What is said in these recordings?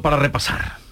para repasar.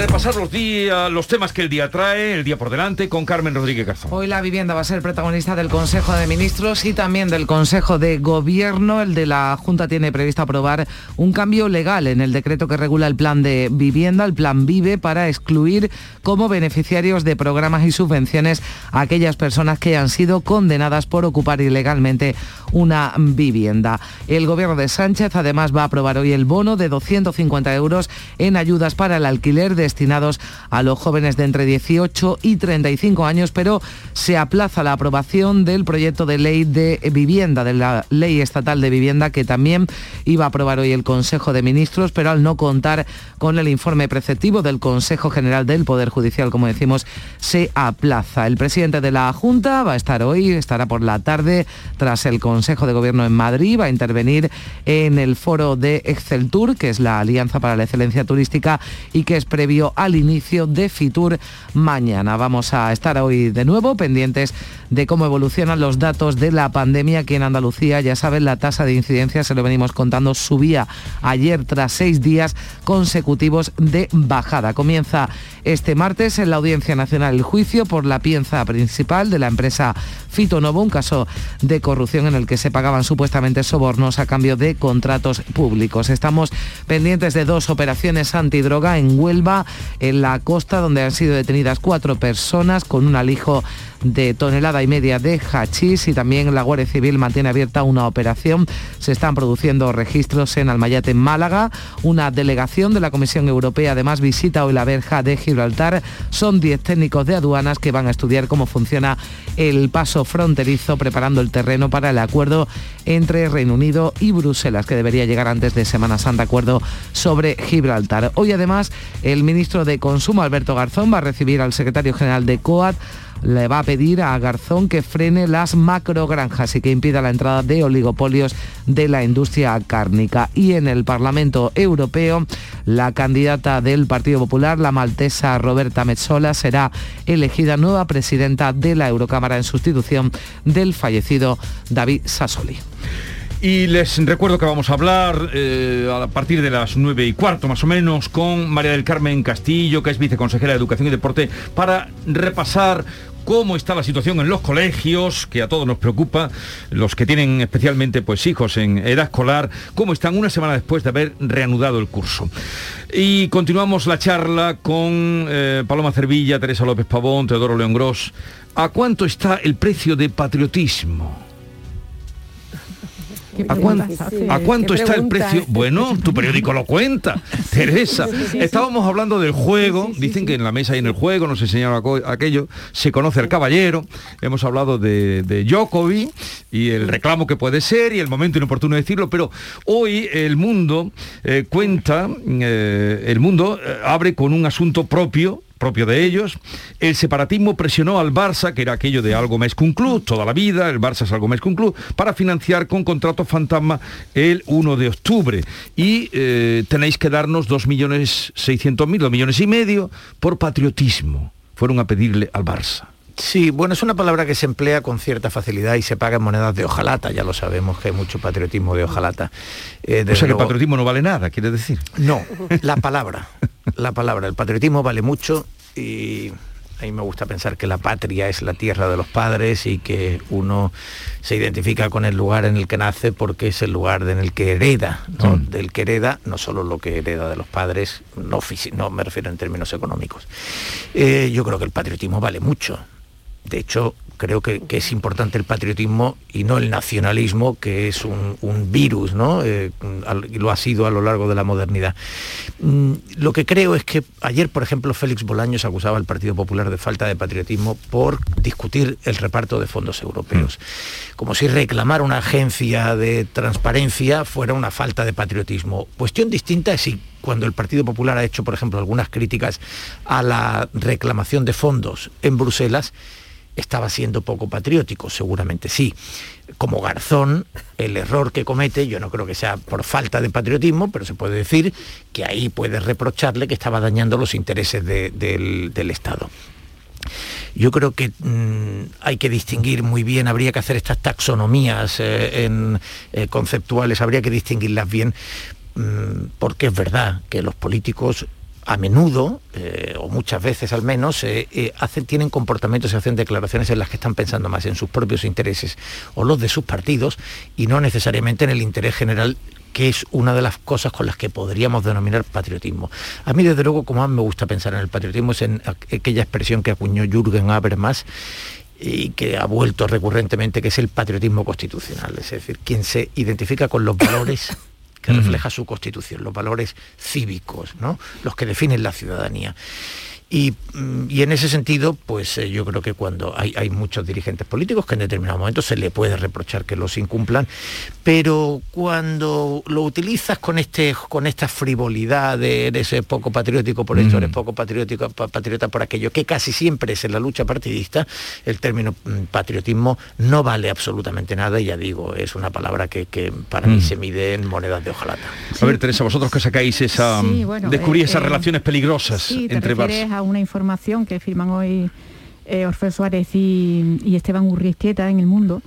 Repasar los días, los temas que el día trae, el día por delante, con Carmen Rodríguez Garzón. Hoy la vivienda va a ser protagonista del Consejo de Ministros y también del Consejo de Gobierno. El de la Junta tiene previsto aprobar un cambio legal en el decreto que regula el plan de vivienda, el plan Vive, para excluir como beneficiarios de programas y subvenciones a aquellas personas que han sido condenadas por ocupar ilegalmente una vivienda. El gobierno de Sánchez además va a aprobar hoy el bono de 250 euros en ayudas para el alquiler destinados a los jóvenes de entre 18 y 35 años, pero se aplaza la aprobación del proyecto de ley de vivienda, de la ley estatal de vivienda que también iba a aprobar hoy el Consejo de Ministros, pero al no contar con el informe preceptivo del Consejo General del Poder Judicial, como decimos, se aplaza. El presidente de la Junta va a estar hoy, estará por la tarde tras el Consejo de Gobierno en Madrid, va a intervenir en el foro de Excel Tour, que es la Alianza para la Excelencia Turística y que es previo al inicio de Fitur mañana. Vamos a estar hoy de nuevo pendientes de cómo evolucionan los datos de la pandemia aquí en Andalucía. Ya saben, la tasa de incidencia, se lo venimos contando, subía ayer tras seis días consecutivos de bajada. Comienza este martes en la Audiencia Nacional el juicio por la pienza principal de la empresa Fitonovo, un caso de corrupción en el que se pagaban supuestamente sobornos a cambio de contratos públicos. Estamos pendientes de dos operaciones antidroga en Huelva, en la costa, donde han sido detenidas cuatro personas con un alijo de tonelada y media de hachís y también la Guardia Civil mantiene abierta una operación. Se están produciendo registros en Almayate, Málaga. Una delegación de la Comisión Europea además visita hoy la verja de Gibraltar. Son 10 técnicos de aduanas que van a estudiar cómo funciona el paso fronterizo, preparando el terreno para el acuerdo entre Reino Unido y Bruselas, que debería llegar antes de Semana Santa, acuerdo sobre Gibraltar. Hoy además el ministro de Consumo, Alberto Garzón, va a recibir al secretario general de COAT le va a pedir a Garzón que frene las macrogranjas y que impida la entrada de oligopolios de la industria cárnica. Y en el Parlamento Europeo, la candidata del Partido Popular, la maltesa Roberta Metsola, será elegida nueva presidenta de la Eurocámara en sustitución del fallecido David Sassoli. Y les recuerdo que vamos a hablar eh, a partir de las nueve y cuarto más o menos con María del Carmen Castillo, que es viceconsejera de Educación y Deporte, para repasar cómo está la situación en los colegios, que a todos nos preocupa, los que tienen especialmente pues hijos en edad escolar, cómo están una semana después de haber reanudado el curso. Y continuamos la charla con eh, Paloma Cervilla, Teresa López Pavón, Teodoro León Gros. ¿A cuánto está el precio de patriotismo? ¿A, cuánto, está el precio? Bueno, tu periódico lo cuenta, Teresa. Estábamos hablando del juego, dicen que en la mesa y en el juego, nos enseñaron aquello, se conoce al caballero, hemos hablado de, de y el reclamo que puede ser y el momento inoportuno de decirlo, pero hoy el mundo eh, cuenta, eh, el mundo eh, abre con un asunto propio propio de ellos. El separatismo presionó al Barça, que era aquello de algo más que un club, toda la vida, el Barça es algo más que un club, para financiar con contratos fantasma el 1 de octubre. Y eh, tenéis que darnos 2.600.000, 2 millones y medio por patriotismo. Fueron a pedirle al Barça. Sí, bueno, es una palabra que se emplea con cierta facilidad y se paga en monedas de hojalata, ya lo sabemos que hay mucho patriotismo de hojalata. Eh, o sea que el patriotismo no vale nada, quiere decir. No, la palabra, la palabra, el patriotismo vale mucho y a mí me gusta pensar que la patria es la tierra de los padres y que uno se identifica con el lugar en el que nace porque es el lugar en el que hereda, del que hereda, no solo lo que hereda de los padres, no, no me refiero en términos económicos. Eh, yo creo que el patriotismo vale mucho. De hecho, creo que, es importante el patriotismo y no el nacionalismo, que es un, virus, ¿no? Eh, y lo ha sido a lo largo de la modernidad. Mm, lo que creo es que ayer, por ejemplo, Félix Bolaños acusaba al Partido Popular de falta de patriotismo por discutir el reparto de fondos europeos. Mm. Como si reclamar una agencia de transparencia fuera una falta de patriotismo. Cuestión distinta es si cuando el Partido Popular ha hecho, por ejemplo, algunas críticas a la reclamación de fondos en Bruselas, estaba siendo poco patriótico, seguramente sí. Como Garzón, el error que comete, yo no creo que sea por falta de patriotismo, pero se puede decir que ahí puede reprocharle que estaba dañando los intereses del, Estado. Yo creo que mm, hay que distinguir muy bien, habría que hacer estas taxonomías eh, en, eh, conceptuales, habría que distinguirlas bien, porque es verdad que los políticos a menudo, eh, o muchas veces al menos, hacen, tienen comportamientos y hacen declaraciones en las que están pensando más en sus propios intereses o los de sus partidos y no necesariamente en el interés general que es una de las cosas con las que podríamos denominar patriotismo. A mí, desde luego, como más me gusta pensar en el patriotismo es en aquella expresión que acuñó Jürgen Habermas y que ha vuelto recurrentemente, que es el patriotismo constitucional, es decir, quien se identifica con los valores que refleja su constitución, los valores cívicos, ¿no? los que definen la ciudadanía. Mm, y, en ese sentido, pues eh, yo creo que cuando hay, muchos dirigentes políticos que en determinado momento se le puede reprochar que los incumplan, pero cuando lo utilizas con, este, con esta frivolidad de eres poco patriótico por esto, eres mm. poco patriótico, patriota por aquello, que casi siempre es en la lucha partidista, el término mm, patriotismo no vale absolutamente nada y ya digo, es una palabra que, para mí se mide en monedas de hojalata. A ver, Teresa, vosotros que sacáis esa... descubrí esas relaciones peligrosas entre Una información que firman hoy eh, Orfeo Suárez y, Esteban Urristieta en El Mundo,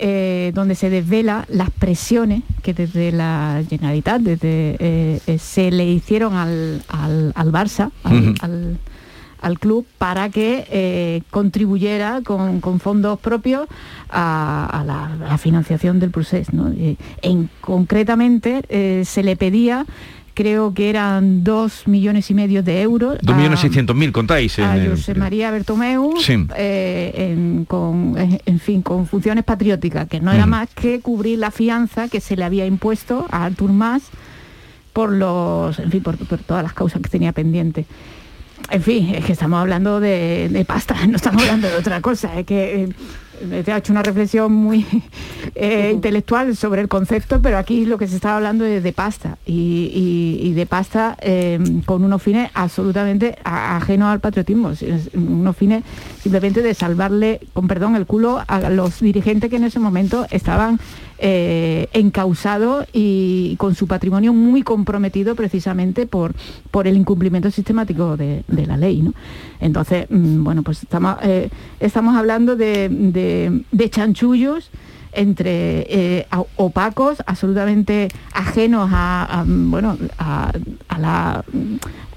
eh, donde se desvela las presiones que desde la Generalitat desde, eh, se le hicieron al, al, Barça, al, club, para que contribuyera con, fondos propios a, la, financiación del proceso. en, concretamente se le pedía creo que eran dos millones y medio de euros. Dos millones seiscientos mil, contáis. A José María Bertomeu, eh, con, en fin, con funciones patrióticas, que no era más que cubrir la fianza que se le había impuesto a Artur Mas por los, en fin, por, todas las causas que tenía pendientes. En fin, es que estamos hablando de, pasta, no estamos hablando de otra cosa. Es que eh, ha hecho una reflexión muy eh, intelectual sobre el concepto, pero aquí lo que se estaba hablando es de pasta y, de pasta eh, con unos fines absolutamente ajenos al patriotismo, unos fines simplemente de salvarle, con perdón, el culo a los dirigentes que en ese momento estaban eh, encausado y con su patrimonio muy comprometido precisamente por, por el incumplimiento sistemático de, la ley. Entonces, mm, bueno, pues estamos, eh, estamos hablando de, chanchullos entre eh, opacos, absolutamente ajenos a, bueno, a, la,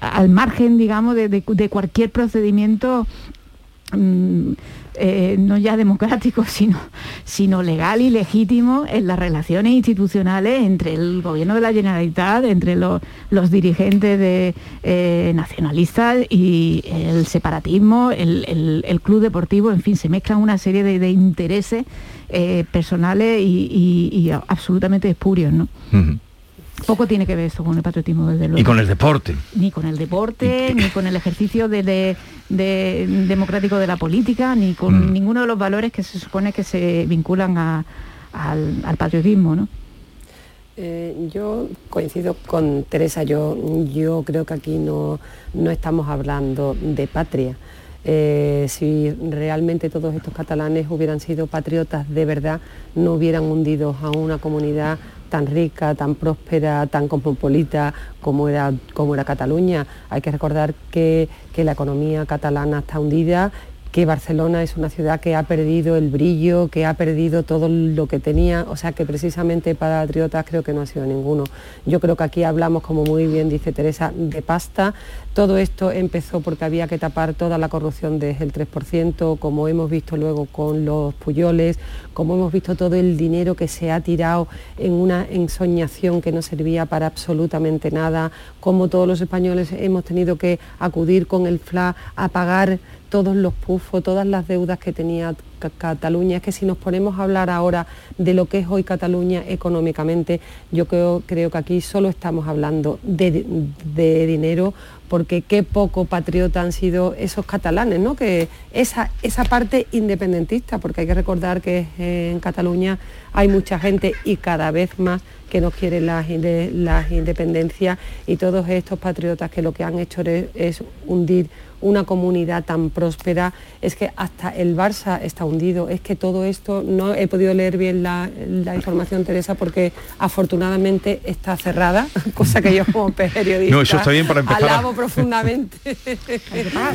al margen, digamos, de, cualquier procedimiento mm, eh, no ya democrático, sino, sino legal y legítimo en las relaciones institucionales entre el gobierno de la Generalitat, entre los, dirigentes de, eh, nacionalistas y el separatismo, el, club deportivo, en fin, se mezclan una serie de, intereses eh, personales y, absolutamente espurios. ¿no? Poco tiene que ver esto con el patriotismo, desde luego. Y con el deporte. Ni con el deporte, ni con el ejercicio de, democrático de la política, ni con mm. ninguno de los valores que se supone que se vinculan al, patriotismo, ¿no? Eh, yo coincido con Teresa, yo, yo creo que aquí no, no estamos hablando de patria. Eh, si realmente todos estos catalanes hubieran sido patriotas de verdad, no hubieran hundido a una comunidad tan rica, tan próspera, tan cosmopolita como era, como era Cataluña. Hay que recordar que, que la economía catalana está hundida que Barcelona es una ciudad que ha perdido el brillo, que ha perdido todo lo que tenía, o sea que precisamente para patriotas creo que no ha sido ninguno. Yo creo que aquí hablamos, como muy bien dice Teresa, de pasta. Todo esto empezó porque había que tapar toda la corrupción desde el 3%, como hemos visto luego con los puyoles, como hemos visto todo el dinero que se ha tirado en una ensoñación que no servía para absolutamente nada, como todos los españoles hemos tenido que acudir con el FLA a pagar todos los pufos, todas las deudas que tenía Cataluña. Es que si nos ponemos a hablar ahora de lo que es hoy Cataluña económicamente, yo creo, creo que aquí solo estamos hablando de, dinero, porque qué poco patriota han sido esos catalanes, ¿no? Que esa, esa parte independentista, porque hay que recordar que en Cataluña hay mucha gente y cada vez más que no quiere las, independencias y todos estos patriotas que lo que han hecho es hundir una comunidad tan próspera, es que hasta el Barça está hundido, es que todo esto, no he podido leer bien la, información, Teresa, porque afortunadamente está cerrada, cosa que yo como periodista no, eso está bien para empezar alabo profundamente.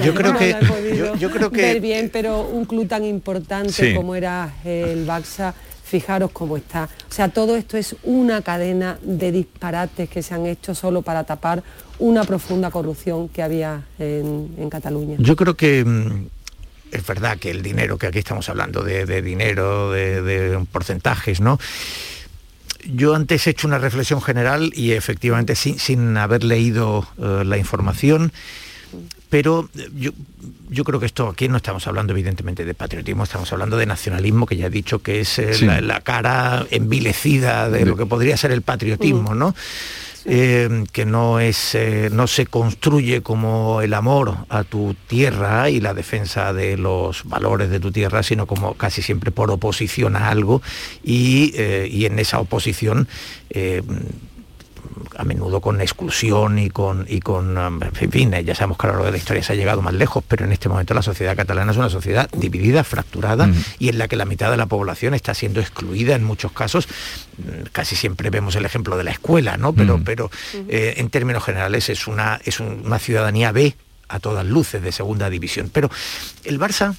yo creo que... Yo, creo que... Ver bien, pero un club tan importante como era el Barça fijaros cómo está. O sea, todo esto es una cadena de disparates que se han hecho solo para tapar una profunda corrupción que había en, Cataluña. Yo creo que mm, es verdad que el dinero, que aquí estamos hablando de, dinero, de, porcentajes, ¿no? Yo antes he hecho una reflexión general y efectivamente sin, haber leído eh, la información, pero yo, yo creo que esto aquí no estamos hablando evidentemente de patriotismo, estamos hablando de nacionalismo, que ya he dicho que es eh, la, cara envilecida de lo que podría ser el patriotismo, ¿no? Eh, que no, es, eh, no se construye como el amor a tu tierra y la defensa de los valores de tu tierra, sino como casi siempre por oposición a algo. Y, eh, y en esa oposición a menudo con exclusión y con, y con um, en fin, ya sabemos que a lo largo de la historia se ha llegado más lejos, pero en este momento la sociedad catalana es una sociedad dividida, fracturada y en la que la mitad de la población está siendo excluida en muchos casos. Mm, casi siempre vemos el ejemplo de la escuela, ¿no? Pero, pero eh, en términos generales es una, es una ciudadanía B a todas luces de segunda división. Pero el Barça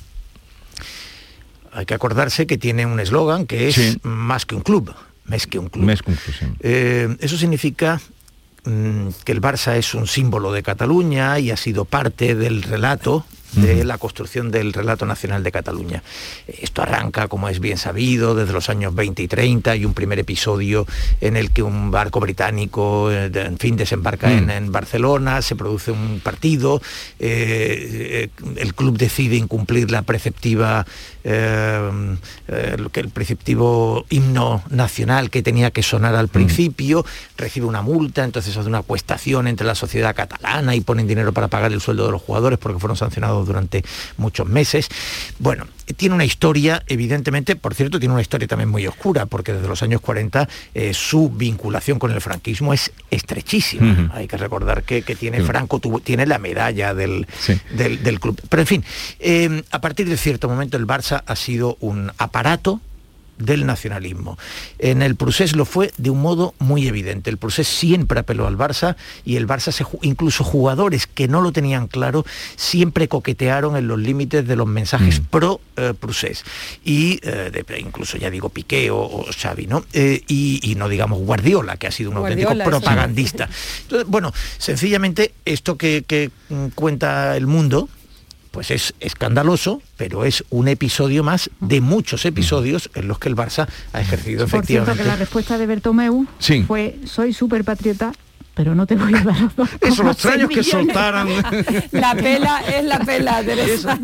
hay que acordarse que tiene un eslogan que es más que un club. Més que un club. Més que un club, sí. eh, eso significa mm, que el Barça es un símbolo de Cataluña y ha sido parte del relato de la construcción del relato nacional de Cataluña. Esto arranca, como es bien sabido, desde los años 20 y 30 y un primer episodio en el que un barco británico, eh, en fin, desembarca en, mm. Barcelona, se produce un partido, eh, eh, el club decide incumplir la preceptiva, el preceptivo himno nacional que tenía que sonar al mm. principio, recibe una multa, entonces hace una cuestación entre la sociedad catalana y ponen dinero para pagar el sueldo de los jugadores porque fueron sancionados durante muchos meses. Bueno, tiene una historia, evidentemente, por cierto, tiene una historia también muy oscura, porque desde los años 40 eh, su vinculación con el franquismo es estrechísima. Hay que recordar que, tiene Franco, tiene la medalla del, del, club. Pero en fin, eh, a partir de cierto momento el Barça ha sido un aparato del nacionalismo. En el procés lo fue de un modo muy evidente. El procés siempre apeló al Barça y el Barça, se, incluso jugadores que no lo tenían claro, siempre coquetearon en los límites de los mensajes mm. pro eh, procés. Y eh, incluso ya digo Piqué o, Xavi, ¿no? Eh, y, no digamos Guardiola, que ha sido un auténtico propagandista. Entonces, bueno, sencillamente esto que mm, cuenta el mundo, pues es escandaloso, pero es un episodio más de muchos episodios en los que el Barça ha ejercido efectivamente. Por cierto, que la respuesta de Bertomeu fue soy súper patriota, pero no te voy a dar Eso, los extraños que soltaran. la pela es la pela, Teresa.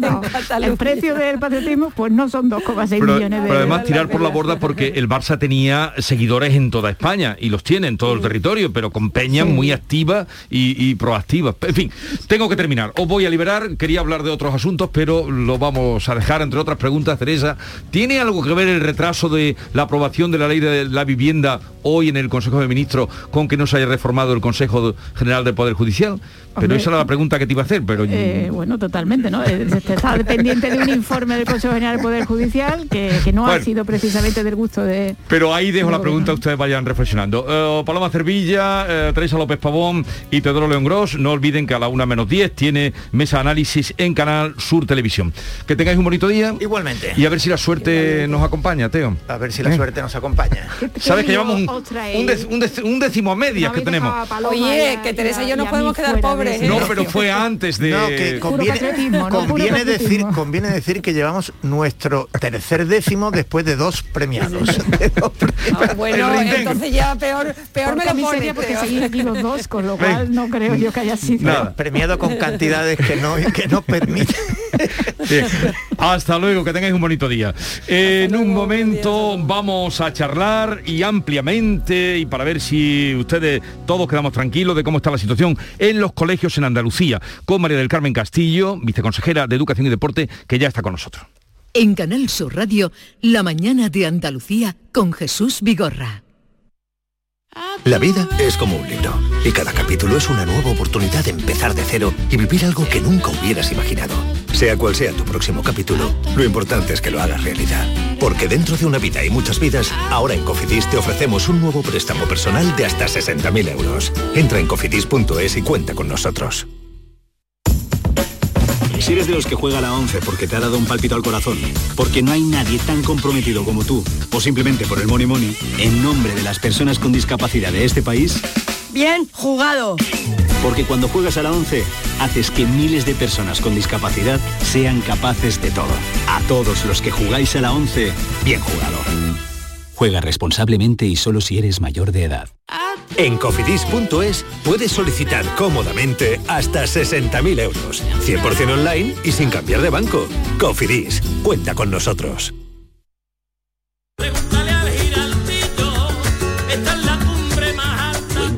el precio del patriotismo, pues no son 2,6 millones de Pero además tirar por la borda porque el Barça tenía seguidores en toda España y los tiene en todo el territorio, pero con Peña muy activa y, proactiva. En fin, tengo que terminar. Os voy a liberar, quería hablar de otros asuntos, pero lo vamos a dejar, entre otras preguntas, Teresa. ¿Tiene algo que ver el retraso de la aprobación de la ley de la vivienda hoy en el Consejo de Ministros con que no se haya reformado el Consejo General del Poder Judicial. Pero esa era la pregunta que te iba a hacer, pero... Eh, bueno, totalmente, ¿no? Eh, está dependiente de un informe del Consejo General del Poder Judicial que, no ha sido precisamente del gusto de... Pero ahí dejo la pregunta, ustedes vayan reflexionando. Eh, Paloma Cervilla, Teresa López Pavón y Teodoro León Gross, no olviden que a la una menos 10 tiene mesa análisis en Canal Sur Televisión. Que tengáis un bonito día. Igualmente. Y a ver si la suerte nos acompaña, Teo. A ver si la suerte nos acompaña. Sabes que llevamos un, décimo a medias que tenemos. Oye, que Teresa y yo nos podemos quedar pobres. No, pero fue antes de... No, que conviene, decir, conviene decir que llevamos nuestro tercer décimo después de dos premiados. Ah, bueno, entonces ya peor, peor me lo pone. porque seguir aquí los dos, con lo cual no creo yo que haya sido... Nada. Premiado con cantidades que no, que no permiten. Hasta luego, que tengáis un bonito día. en un momento vamos a charlar y ampliamente y para ver si ustedes todos quedamos tranquilos de cómo está la situación en los colegios en Andalucía, con María del Carmen Castillo, viceconsejera de Educación y Deporte, que ya está con nosotros. En Canal Sur Radio, La mañana de Andalucía con Jesús Vigorra. La vida es como un libro y cada capítulo es una nueva oportunidad de empezar de cero y vivir algo que nunca hubieras imaginado. Sea cual sea tu próximo capítulo, lo importante es que lo hagas realidad. Porque dentro de una vida y muchas vidas, ahora en Cofidis te ofrecemos un nuevo préstamo personal de hasta 60.000 euros. Entra en cofidis.es y cuenta con nosotros. Si eres de los que juega a la 11 porque te ha dado un palpito al corazón, porque no hay nadie tan comprometido como tú, o simplemente por el money money, en nombre de las personas con discapacidad de este país, Bien jugado. Porque cuando juegas a la 11, haces que miles de personas con discapacidad sean capaces de todo. A todos los que jugáis a la 11, bien jugado. Juega responsablemente y solo si eres mayor de edad. En cofidis.es puedes solicitar cómodamente hasta 60.000 euros, 100% online y sin cambiar de banco. Cofidis, cuenta con nosotros.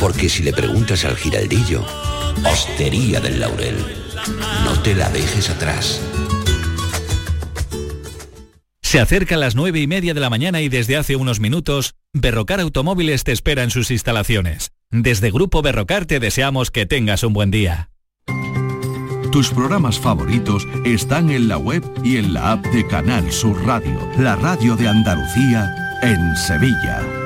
Porque si le preguntas al giraldillo, Hostería del Laurel, no te la dejes atrás. Se acercan las nueve y media de la mañana y desde hace unos minutos, Berrocar Automóviles te espera en sus instalaciones. Desde Grupo Berrocar te deseamos que tengas un buen día. Tus programas favoritos están en la web y en la app de Canal Sur Radio, la radio de Andalucía en Sevilla.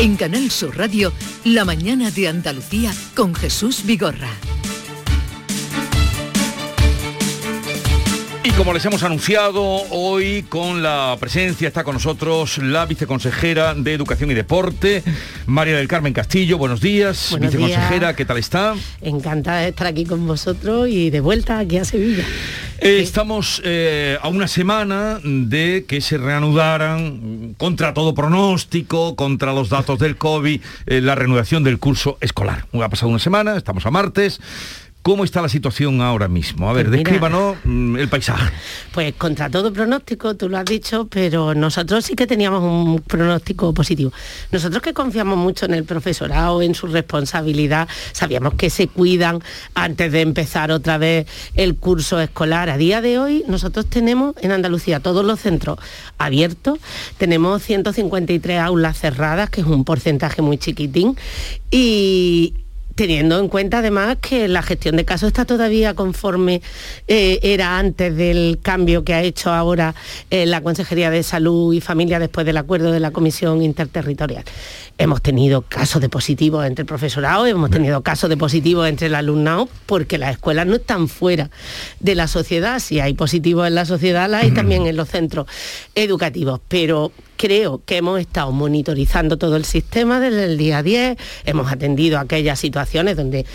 En Canal Sur Radio, La mañana de Andalucía con Jesús Vigorra. Y como les hemos anunciado, hoy con la presencia está con nosotros la viceconsejera de Educación y Deporte, María del Carmen Castillo. Buenos días, Buenos viceconsejera, días. ¿qué tal está? Encantada de estar aquí con vosotros y de vuelta aquí a Sevilla. Eh, estamos eh, a una semana de que se reanudaran, mm, contra todo pronóstico, contra los datos del COVID, eh, la reanudación del curso escolar. Ha pasado una semana, estamos a martes. ¿Cómo está la situación ahora mismo? A ver, Pues mira. descríbanos mm, el paisaje. Pues contra todo pronóstico, tú lo has dicho, pero nosotros sí que teníamos un pronóstico positivo. Nosotros que confiamos mucho en el profesorado, en su responsabilidad, sabíamos que se cuidan antes de empezar otra vez el curso escolar. A día de hoy nosotros tenemos en Andalucía todos los centros abiertos, tenemos 153 aulas cerradas, que es un porcentaje muy chiquitín, y teniendo en cuenta además que la gestión de casos está todavía conforme eh, era antes del cambio que ha hecho ahora eh, la Consejería de Salud y Familia después del acuerdo de la Comisión Interterritorial. Hemos tenido casos de positivos entre el profesorado, hemos tenido casos de positivos entre el alumnado, porque las escuelas no están fuera de la sociedad. Si hay positivos en la sociedad, la hay también en los centros educativos. Pero creo que hemos estado monitorizando todo el sistema desde el día 10, hemos atendido aquellas situaciones donde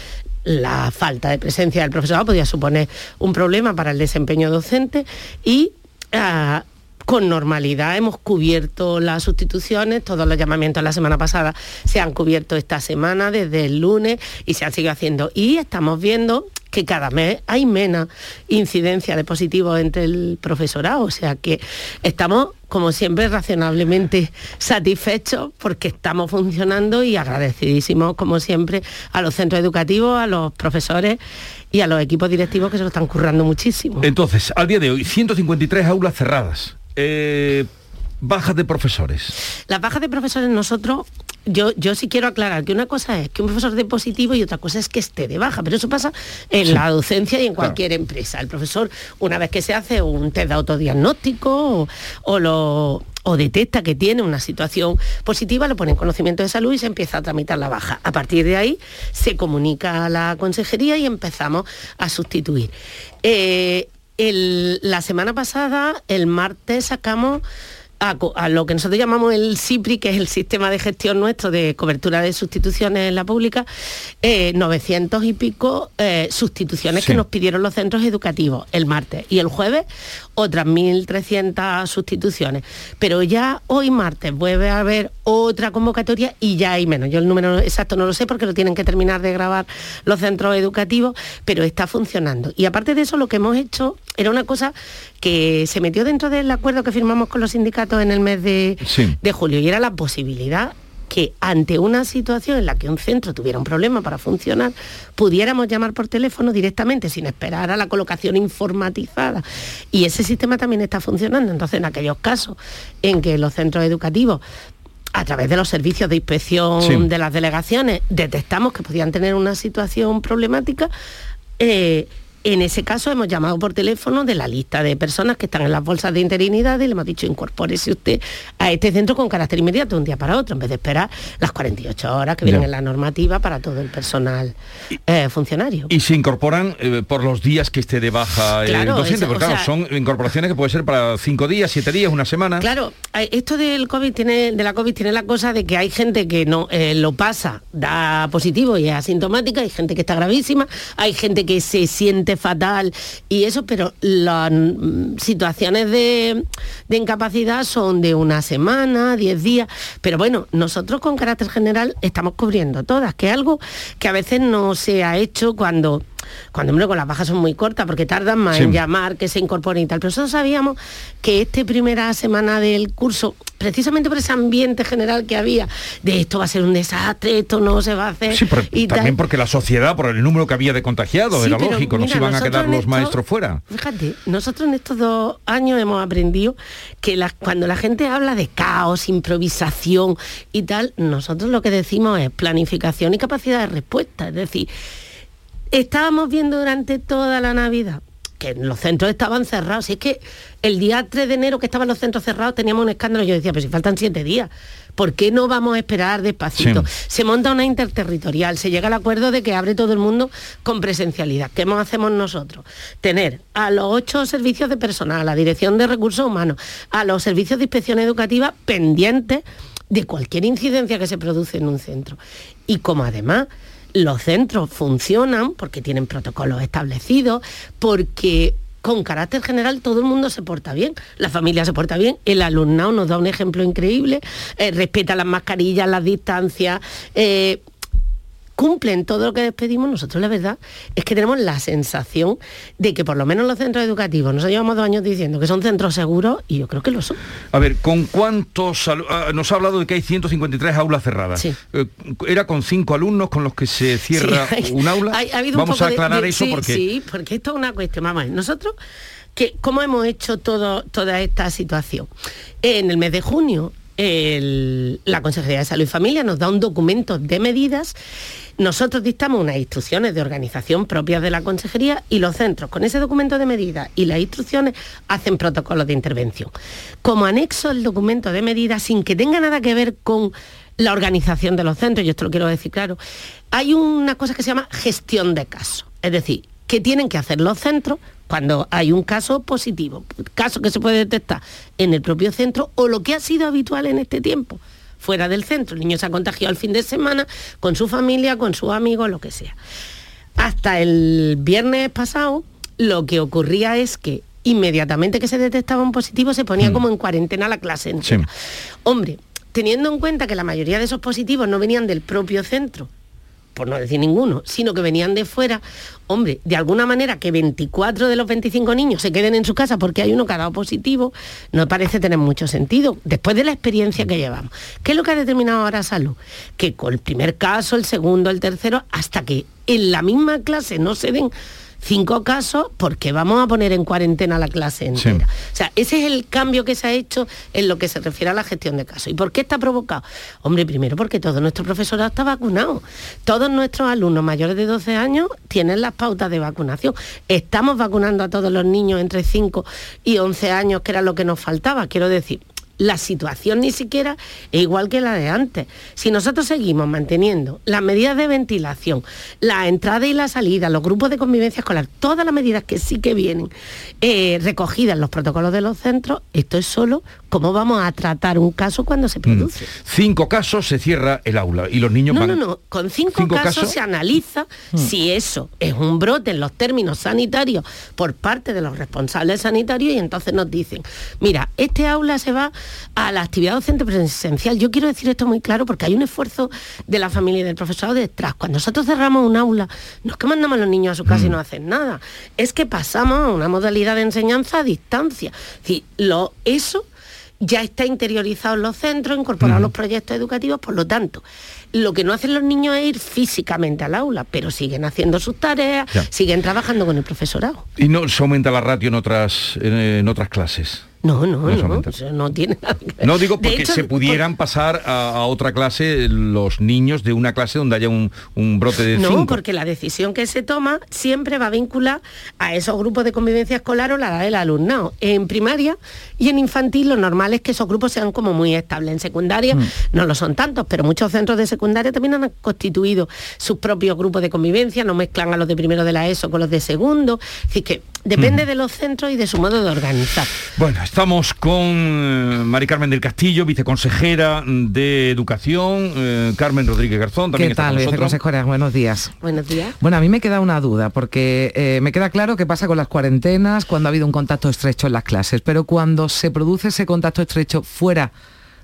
la falta de presencia del profesorado podía suponer un problema para el desempeño docente y ah, con normalidad hemos cubierto las sustituciones, todos los llamamientos la semana pasada se han cubierto esta semana desde el lunes y se han seguido haciendo. Y estamos viendo que cada mes hay menos incidencia de positivos entre el profesorado, o sea que estamos como siempre razonablemente satisfechos porque estamos funcionando y agradecidísimos como siempre a los centros educativos, a los profesores y a los equipos directivos que se lo están currando muchísimo. Entonces, al día de hoy, 153 aulas cerradas. Eh, bajas de profesores. Las bajas de profesores nosotros, yo, yo sí quiero aclarar que una cosa es que un profesor de positivo y otra cosa es que esté de baja, pero eso pasa en la docencia y en cualquier empresa. El profesor, una vez que se hace un test de autodiagnóstico o, lo o detecta que tiene una situación positiva, lo pone en conocimiento de salud y se empieza a tramitar la baja. A partir de ahí se comunica a la consejería y empezamos a sustituir. Eh, la semana pasada, el martes, sacamos a, lo que nosotros llamamos el CIPRI, que es el sistema de gestión nuestro de cobertura de sustituciones en la pública, 900 eh, y pico eh, sustituciones que nos pidieron los centros educativos el martes. Y el jueves otras 1.300 sustituciones. Pero ya hoy martes vuelve a haber otra convocatoria y ya hay menos. Yo el número exacto no lo sé porque lo tienen que terminar de grabar los centros educativos, pero está funcionando. Y aparte de eso, lo que hemos hecho era una cosa que se metió dentro del acuerdo que firmamos con los sindicatos en el mes de, de julio y era la posibilidad que ante una situación en la que un centro tuviera un problema para funcionar, pudiéramos llamar por teléfono directamente sin esperar a la colocación informatizada. Y ese sistema también está funcionando. Entonces, en aquellos casos en que los centros educativos a través de los servicios de inspección de las delegaciones detectamos que podían tener una situación problemática, eh, en ese caso hemos llamado por teléfono de la lista de personas que están en las bolsas de interinidad y le hemos dicho incorpórese usted a este centro con carácter inmediato, un día para otro, en vez de esperar las 48 horas que vienen en la normativa para todo el personal eh, funcionario. Y se incorporan eh, por los días que esté de baja el docente, porque claro, son incorporaciones que pueden ser para cinco días, siete días, una semana. Claro, esto del COVID tiene, de la COVID tiene la cosa de que hay gente que no eh, lo pasa, da positivo y es asintomática, hay gente que está gravísima, hay gente que se siente fatal y eso, pero las mm, situaciones de, de incapacidad son de una semana, diez días, pero bueno, nosotros con carácter general estamos cubriendo todas, que es algo que a veces no se ha hecho cuando cuando hombre con las bajas son muy cortas porque tardan más en llamar que se incorporen y tal. Pero nosotros sabíamos que esta primera semana del curso precisamente por ese ambiente general que había de esto va a ser un desastre esto no se va a hacer y también porque la sociedad por el número que había de contagiados era lógico no se iban a quedar los maestros fuera. fíjate nosotros en estos dos años hemos aprendido que cuando la gente habla de caos improvisación y tal nosotros lo que decimos es planificación y capacidad de respuesta. Es decir estábamos viendo durante toda la Navidad que los centros estaban cerrados. Y es que el día 3 de enero que estaban los centros cerrados teníamos un escándalo. Yo decía, pero si faltan siete días, ¿por qué no vamos a esperar despacito? Se monta una interterritorial, se llega al acuerdo de que abre todo el mundo con presencialidad. ¿Qué hacemos nosotros? Tener a los ocho servicios de personal, a la Dirección de Recursos Humanos, a los servicios de inspección educativa pendientes de cualquier incidencia que se produce en un centro. Y como además los centros funcionan porque tienen protocolos establecidos, porque con carácter general todo el mundo se porta bien, la familia se porta bien, el alumnado nos da un ejemplo increíble, eh, respeta las mascarillas, las distancias, eh, cumplen todo lo que despedimos, nosotros la verdad es que tenemos la sensación de que por lo menos los centros educativos, nos llevamos dos años diciendo que son centros seguros y yo creo que lo son. A ver, ¿con cuántos ah, nos ha hablado de que hay 153 aulas cerradas? Sí. Eh, ¿Era con cinco alumnos con los que se cierra un aula? Vamos a aclarar eso porque... Sí, porque esto es una cuestión, vamos, nosotros que, ¿cómo hemos hecho todo, toda esta situación? En el mes de junio la Consejería de Salud y Familia nos da un documento de medidas. Nosotros dictamos unas instrucciones de organización propias de la Consejería y los centros con ese documento de medidas y las instrucciones hacen protocolos de intervención. Como anexo al documento de medidas, sin que tenga nada que ver con la organización de los centros, yo esto lo quiero decir claro, hay una cosa que se llama gestión de casos. Es decir, ¿qué tienen que hacer los centros cuando hay un caso positivo, caso que se puede detectar en el propio centro o lo que ha sido habitual en este tiempo, fuera del centro. El niño se ha contagiado el fin de semana con su familia, con sus amigos, lo que sea. Hasta el viernes pasado, lo que ocurría es que inmediatamente que se detectaba un positivo se ponía mm. como en cuarentena la clase entera. Hombre, teniendo en cuenta que la mayoría de esos positivos no venían del propio centro, por no decir ninguno, sino que venían de fuera, hombre, de alguna manera que 24 de los 25 niños se queden en su casa porque hay uno que ha dado positivo, no parece tener mucho sentido, después de la experiencia que llevamos. ¿Qué es lo que ha determinado ahora salud? Que con el primer caso, el segundo, el tercero, hasta que en la misma clase no se den cinco casos porque vamos a poner en cuarentena la clase entera. O sea, ese es el cambio que se ha hecho en lo que se refiere a la gestión de casos. ¿Y por qué está provocado? Hombre, primero porque todo nuestro profesorado está vacunado. Todos nuestros alumnos mayores de 12 años tienen las pautas de vacunación. Estamos vacunando a todos los niños entre 5 y 11 años, que era lo que nos faltaba. Quiero decir, la situación ni siquiera es igual que la de antes. Si nosotros seguimos manteniendo las medidas de ventilación, la entrada y la salida, los grupos de convivencia escolar, todas las medidas que sí que vienen eh, recogidas en los protocolos de los centros, esto es solo cómo vamos a tratar un caso cuando se mm. produce. Cinco casos se cierra el aula y los niños no, No, no, con cinco, casos, se analiza mm. si eso es un brote en los términos sanitarios por parte de los responsables sanitarios y entonces nos dicen, mira, este aula se va a la actividad docente presencial. Yo quiero decir esto muy claro porque hay un esfuerzo de la familia y del profesorado detrás. Cuando nosotros cerramos un aula, no es que mandamos a los niños a su casa y mm. no hacen nada, es que pasamos a una modalidad de enseñanza a distancia. Es lo, eso ya está interiorizado en los centros, incorporado en los proyectos educativos, por lo tanto, lo que no hacen los niños es ir físicamente al aula, pero siguen haciendo sus tareas, siguen trabajando con el profesorado. ¿Y no se aumenta la ratio en otras, en otras clases? No, no, no, no, tiene nada No digo porque se pudieran pasar a, otra clase los niños de una clase donde haya un, brote de No, porque la decisión que se toma siempre va a vincular a esos grupos de convivencia escolar o la edad del alumnado. En primaria y en infantil lo normal es que esos grupos sean como muy estables. En secundaria mm. no lo son tantos, pero muchos centros de secundaria también han constituido sus propios grupos de convivencia, no mezclan a los de primero de la ESO con los de segundo. Así que depende mm. de los centros y de su modo de organizar. Bueno, Estamos con eh, Mari Carmen del Castillo, viceconsejera de Educación, eh, Carmen Rodríguez Garzón. También ¿Qué tal, viceconsejera? Buenos días. Buenos días. Bueno, a mí me queda una duda, porque eh, me queda claro qué pasa con las cuarentenas cuando ha habido un contacto estrecho en las clases, pero cuando se produce ese contacto estrecho fuera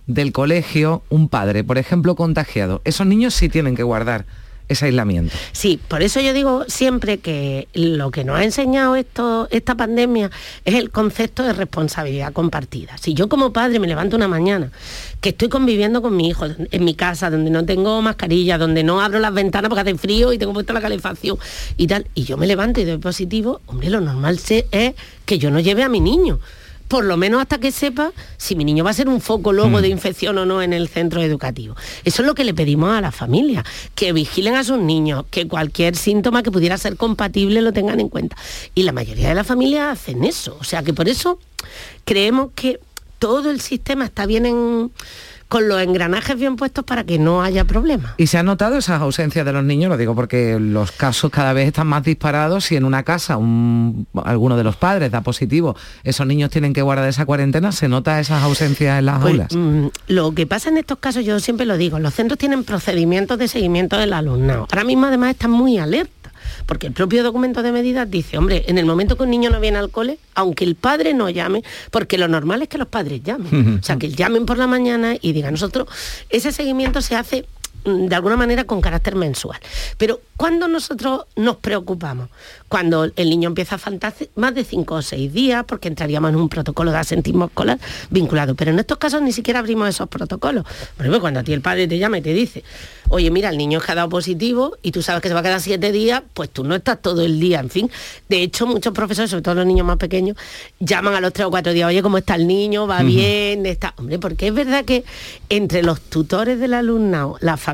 del colegio, un padre, por ejemplo, contagiado, esos niños sí tienen que guardar ese aislamiento. Sí, por eso yo digo siempre que lo que nos ha enseñado esto, esta pandemia es el concepto de responsabilidad compartida. Si yo como padre me levanto una mañana que estoy conviviendo con mi hijo en mi casa, donde no tengo mascarilla, donde no abro las ventanas porque hace frío y tengo puesta la calefacción y tal, y yo me levanto y doy positivo, hombre, lo normal es que yo no lleve a mi niño por lo menos hasta que sepa si mi niño va a ser un foco luego mm. de infección o no en el centro educativo. Eso es lo que le pedimos a la familia, que vigilen a sus niños, que cualquier síntoma que pudiera ser compatible lo tengan en cuenta. Y la mayoría de las familias hacen eso. O sea que por eso creemos que todo el sistema está bien en con los engranajes bien puestos para que no haya problemas. ¿Y se ha notado esas ausencias de los niños? Lo digo porque los casos cada vez están más disparados y en una casa alguno de los padres da positivo, esos niños tienen que guardar esa cuarentena, ¿se nota esas ausencias en las pues, aulas? Mm, lo que pasa en estos casos, yo siempre lo digo, los centros tienen procedimientos de seguimiento del alumnado. Ahora mismo además están muy alerta porque el propio documento de medidas dice, hombre, en el momento que un niño no viene al cole, aunque el padre no llame, porque lo normal es que los padres llamen, o sea, que llamen por la mañana y digan, nosotros, ese seguimiento se hace de alguna manera con carácter mensual. Pero ¿cuándo nosotros nos preocupamos? Cuando el niño empieza a faltar más de cinco o seis días, porque entraríamos en un protocolo de asentismo escolar vinculado. Pero en estos casos ni siquiera abrimos esos protocolos. Por ejemplo, cuando a ti el padre te llama y te dice, oye, mira, el niño es que ha dado positivo y tú sabes que se va a quedar siete días, pues tú no estás todo el día, en fin. De hecho, muchos profesores, sobre todo los niños más pequeños, llaman a los tres o cuatro días, oye, ¿cómo está el niño? ¿Va bien? Está... Hombre, porque es verdad que entre los tutores del alumnado, la familia,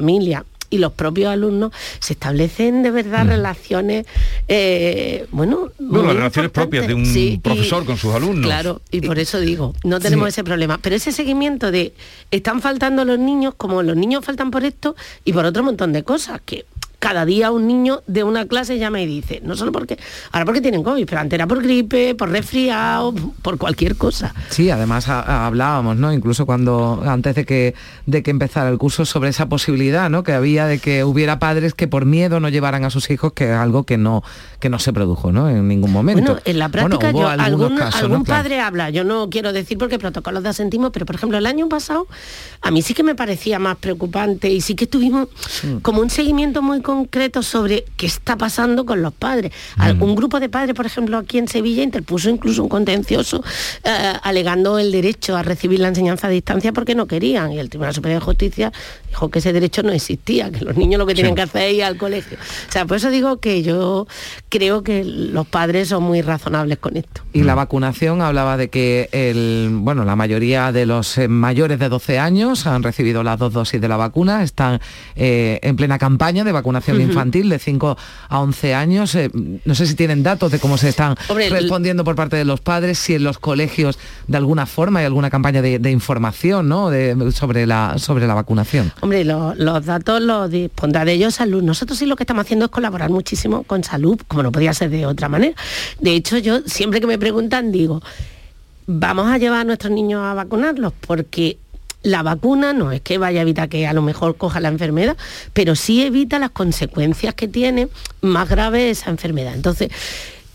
y los propios alumnos se establecen de verdad mm. relaciones, eh, bueno... Bueno, las relaciones propias de un profesor con sus alumnos. Claro, y por eso digo, no tenemos ese problema. Pero ese seguimiento de están faltando los niños, como los niños faltan por esto y por otro montón de cosas, que cada día un niño de una clase llama y dice, no solo porque, ahora porque tienen COVID, pero antes era por gripe, por resfriado, por cualquier cosa. Sí, además hablábamos, ¿no? Incluso cuando, antes de que, de que empezara el curso, sobre esa posibilidad, ¿no? Que había de que hubiera padres que por miedo no llevaran a sus hijos, que es algo que no, que no se produjo, ¿no? En ningún momento. Bueno, en la práctica algún, padre habla, yo no quiero decir porque protocolos de asentismo, pero por ejemplo el año pasado a mí sí que me parecía más preocupante y sí que tuvimos mm. como un seguimiento muy concreto concreto sobre qué está pasando con los padres. Mm. Un grupo de padres, por ejemplo, aquí en Sevilla interpuso incluso un contencioso eh, alegando el derecho a recibir la enseñanza a distancia porque no querían. Y el Tribunal Superior de Justicia dijo que ese derecho no existía, que los niños lo que tenían que hacer es ir al colegio. O sea, por eso digo que yo creo que los padres son muy razonables con esto. Y la vacunación hablaba de que el, bueno, la mayoría de los eh, mayores de 12 años han recibido las dos dosis de la vacuna, están eh, en plena campaña de vacunación infantil de 5 a 11 años. Eh, no sé si tienen datos de cómo se están respondiendo por parte de los padres, si en los colegios de alguna forma hay alguna campaña de, información ¿no? sobre, la, sobre la vacunación. Hombre, los datos los dispondrá de ellos salud. Nosotros sí lo que estamos haciendo es colaborar muchísimo con salud, como no podía ser de otra manera. De hecho, yo siempre que me preguntan digo, vamos a llevar a nuestros niños a vacunarlos porque la vacuna no es que vaya a evitar que a lo mejor coja la enfermedad, pero sí evita las consecuencias que tiene más grave esa enfermedad. Entonces,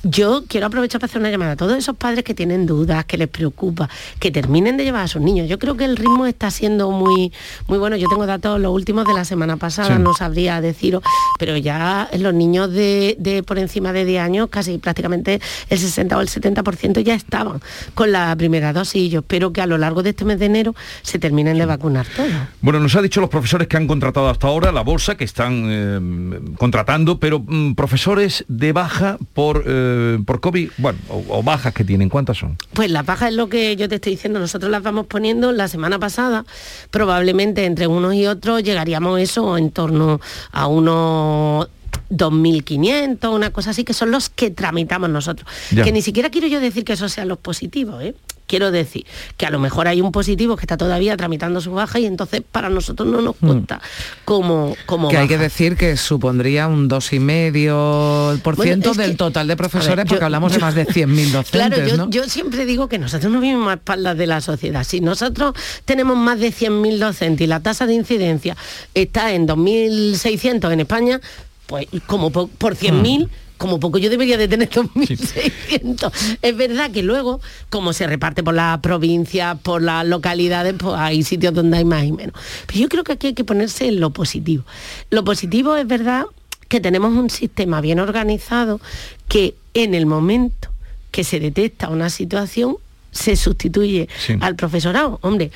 yo quiero aprovechar para hacer una llamada a todos esos padres que tienen dudas, que les preocupa, que terminen de llevar a sus niños. Yo creo que el ritmo está siendo muy, muy bueno. Yo tengo datos los últimos de la semana pasada, no sabría deciros, pero ya los niños de, por encima de 10 años, casi prácticamente el 60 o el 70% ya estaban con la primera dosis. Y yo espero que a lo largo de este mes de enero se terminen de vacunar todos. Bueno, nos ha dicho los profesores que han contratado hasta ahora, la bolsa, que están eh, contratando, pero mm, profesores de baja por... Eh, eh, por COVID, bueno, o, bajas que tienen, ¿cuántas son? Pues las bajas es lo que yo te estoy diciendo, nosotros las vamos poniendo la semana pasada, probablemente entre unos y otros llegaríamos eso en torno a unos 2.500, una cosa así, que son los que tramitamos nosotros. Que ni siquiera quiero yo decir que esos sean los positivos, ¿eh? Quiero decir que a lo mejor hay un positivo que está todavía tramitando su baja y entonces para nosotros no nos cuenta como, como Que hay que decir que supondría un 2,5% del total de profesores porque hablamos de más de 100.000 docentes. Claro, yo, siempre digo que nosotros no vivimos a espaldas de la sociedad. Si nosotros tenemos más de 100.000 docentes y la tasa de incidencia está en 2.600 en España, pues como por, 100.000 como poco yo debería de tener 2.600. Es verdad que luego, como se reparte por la provincia, por las localidades, pues hay sitios donde hay más y menos. Pero yo creo que aquí hay que ponerse en lo positivo. Lo positivo es verdad que tenemos un sistema bien organizado que en el momento que se detecta una situación se sustituye al profesorado. Hombre,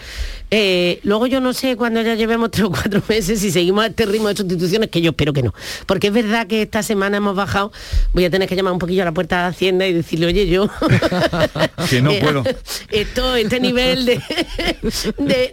eh, luego yo no sé cuando ya llevemos tres o cuatro meses si seguimos a este ritmo de sustituciones, que yo espero que no. Porque es verdad que esta semana hemos bajado, voy a tener que llamar un poquillo a la puerta de Hacienda y decirle, oye, yo... que no puedo. Esto, este nivel de,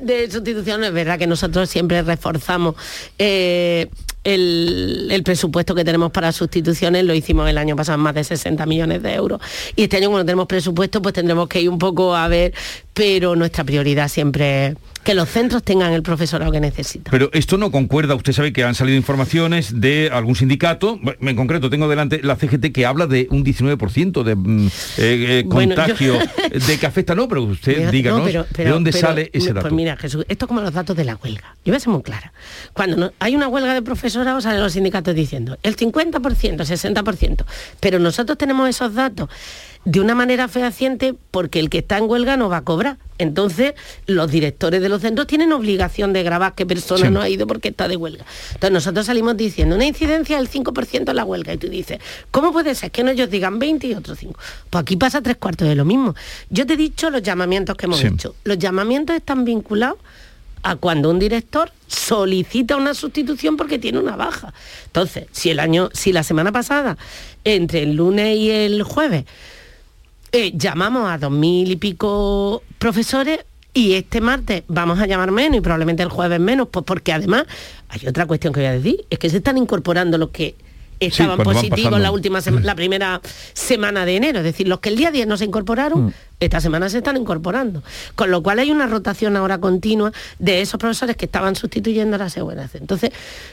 de, sustitución, es verdad que nosotros siempre reforzamos eh, el, presupuesto que tenemos para sustituciones, lo hicimos el año pasado más de 60 millones de euros. Y este año cuando tenemos presupuesto, pues tendremos que ir un poco a ver, pero nuestra prioridad siempre es que los centros tengan el profesorado que necesitan. Pero esto no concuerda, usted sabe que han salido informaciones de algún sindicato, en concreto tengo delante la CGT que habla de un 19% de mm, eh, eh, contagio de que afecta, no, pero usted díganos de dónde sale ese dato. Pues mira, Jesús, esto es como los datos de la huelga. Yo voy a ser muy clara. Cuando hay una huelga de profesorado, salen los sindicatos diciendo el 50%, el 60%, pero nosotros tenemos esos datos de una manera fehaciente porque el que está en huelga no va a cobrar. Entonces, los directores de los centros tienen obligación de grabar qué persona no ha ido porque está de huelga. Entonces, nosotros salimos diciendo una incidencia del 5% en la huelga y tú dices, ¿cómo puede ser que no ellos digan 20 y otros 5? Pues aquí pasa tres cuartos de lo mismo. Yo te he dicho los llamamientos que hemos hecho. Los llamamientos están vinculados a cuando un director solicita una sustitución porque tiene una baja. Entonces, si el año, si la semana pasada, entre el lunes y el jueves, eh, llamamos a dos mil y pico profesores y este martes vamos a llamar menos y probablemente el jueves menos, pues porque además hay otra cuestión que voy a decir, es que se están incorporando los que estaban positivos la última la primera semana de enero, es decir, los que el día 10 no se incorporaron, mm. esta semana se están incorporando. Con lo cual hay una rotación ahora continua de esos profesores que estaban sustituyendo a la seguridad. Entonces,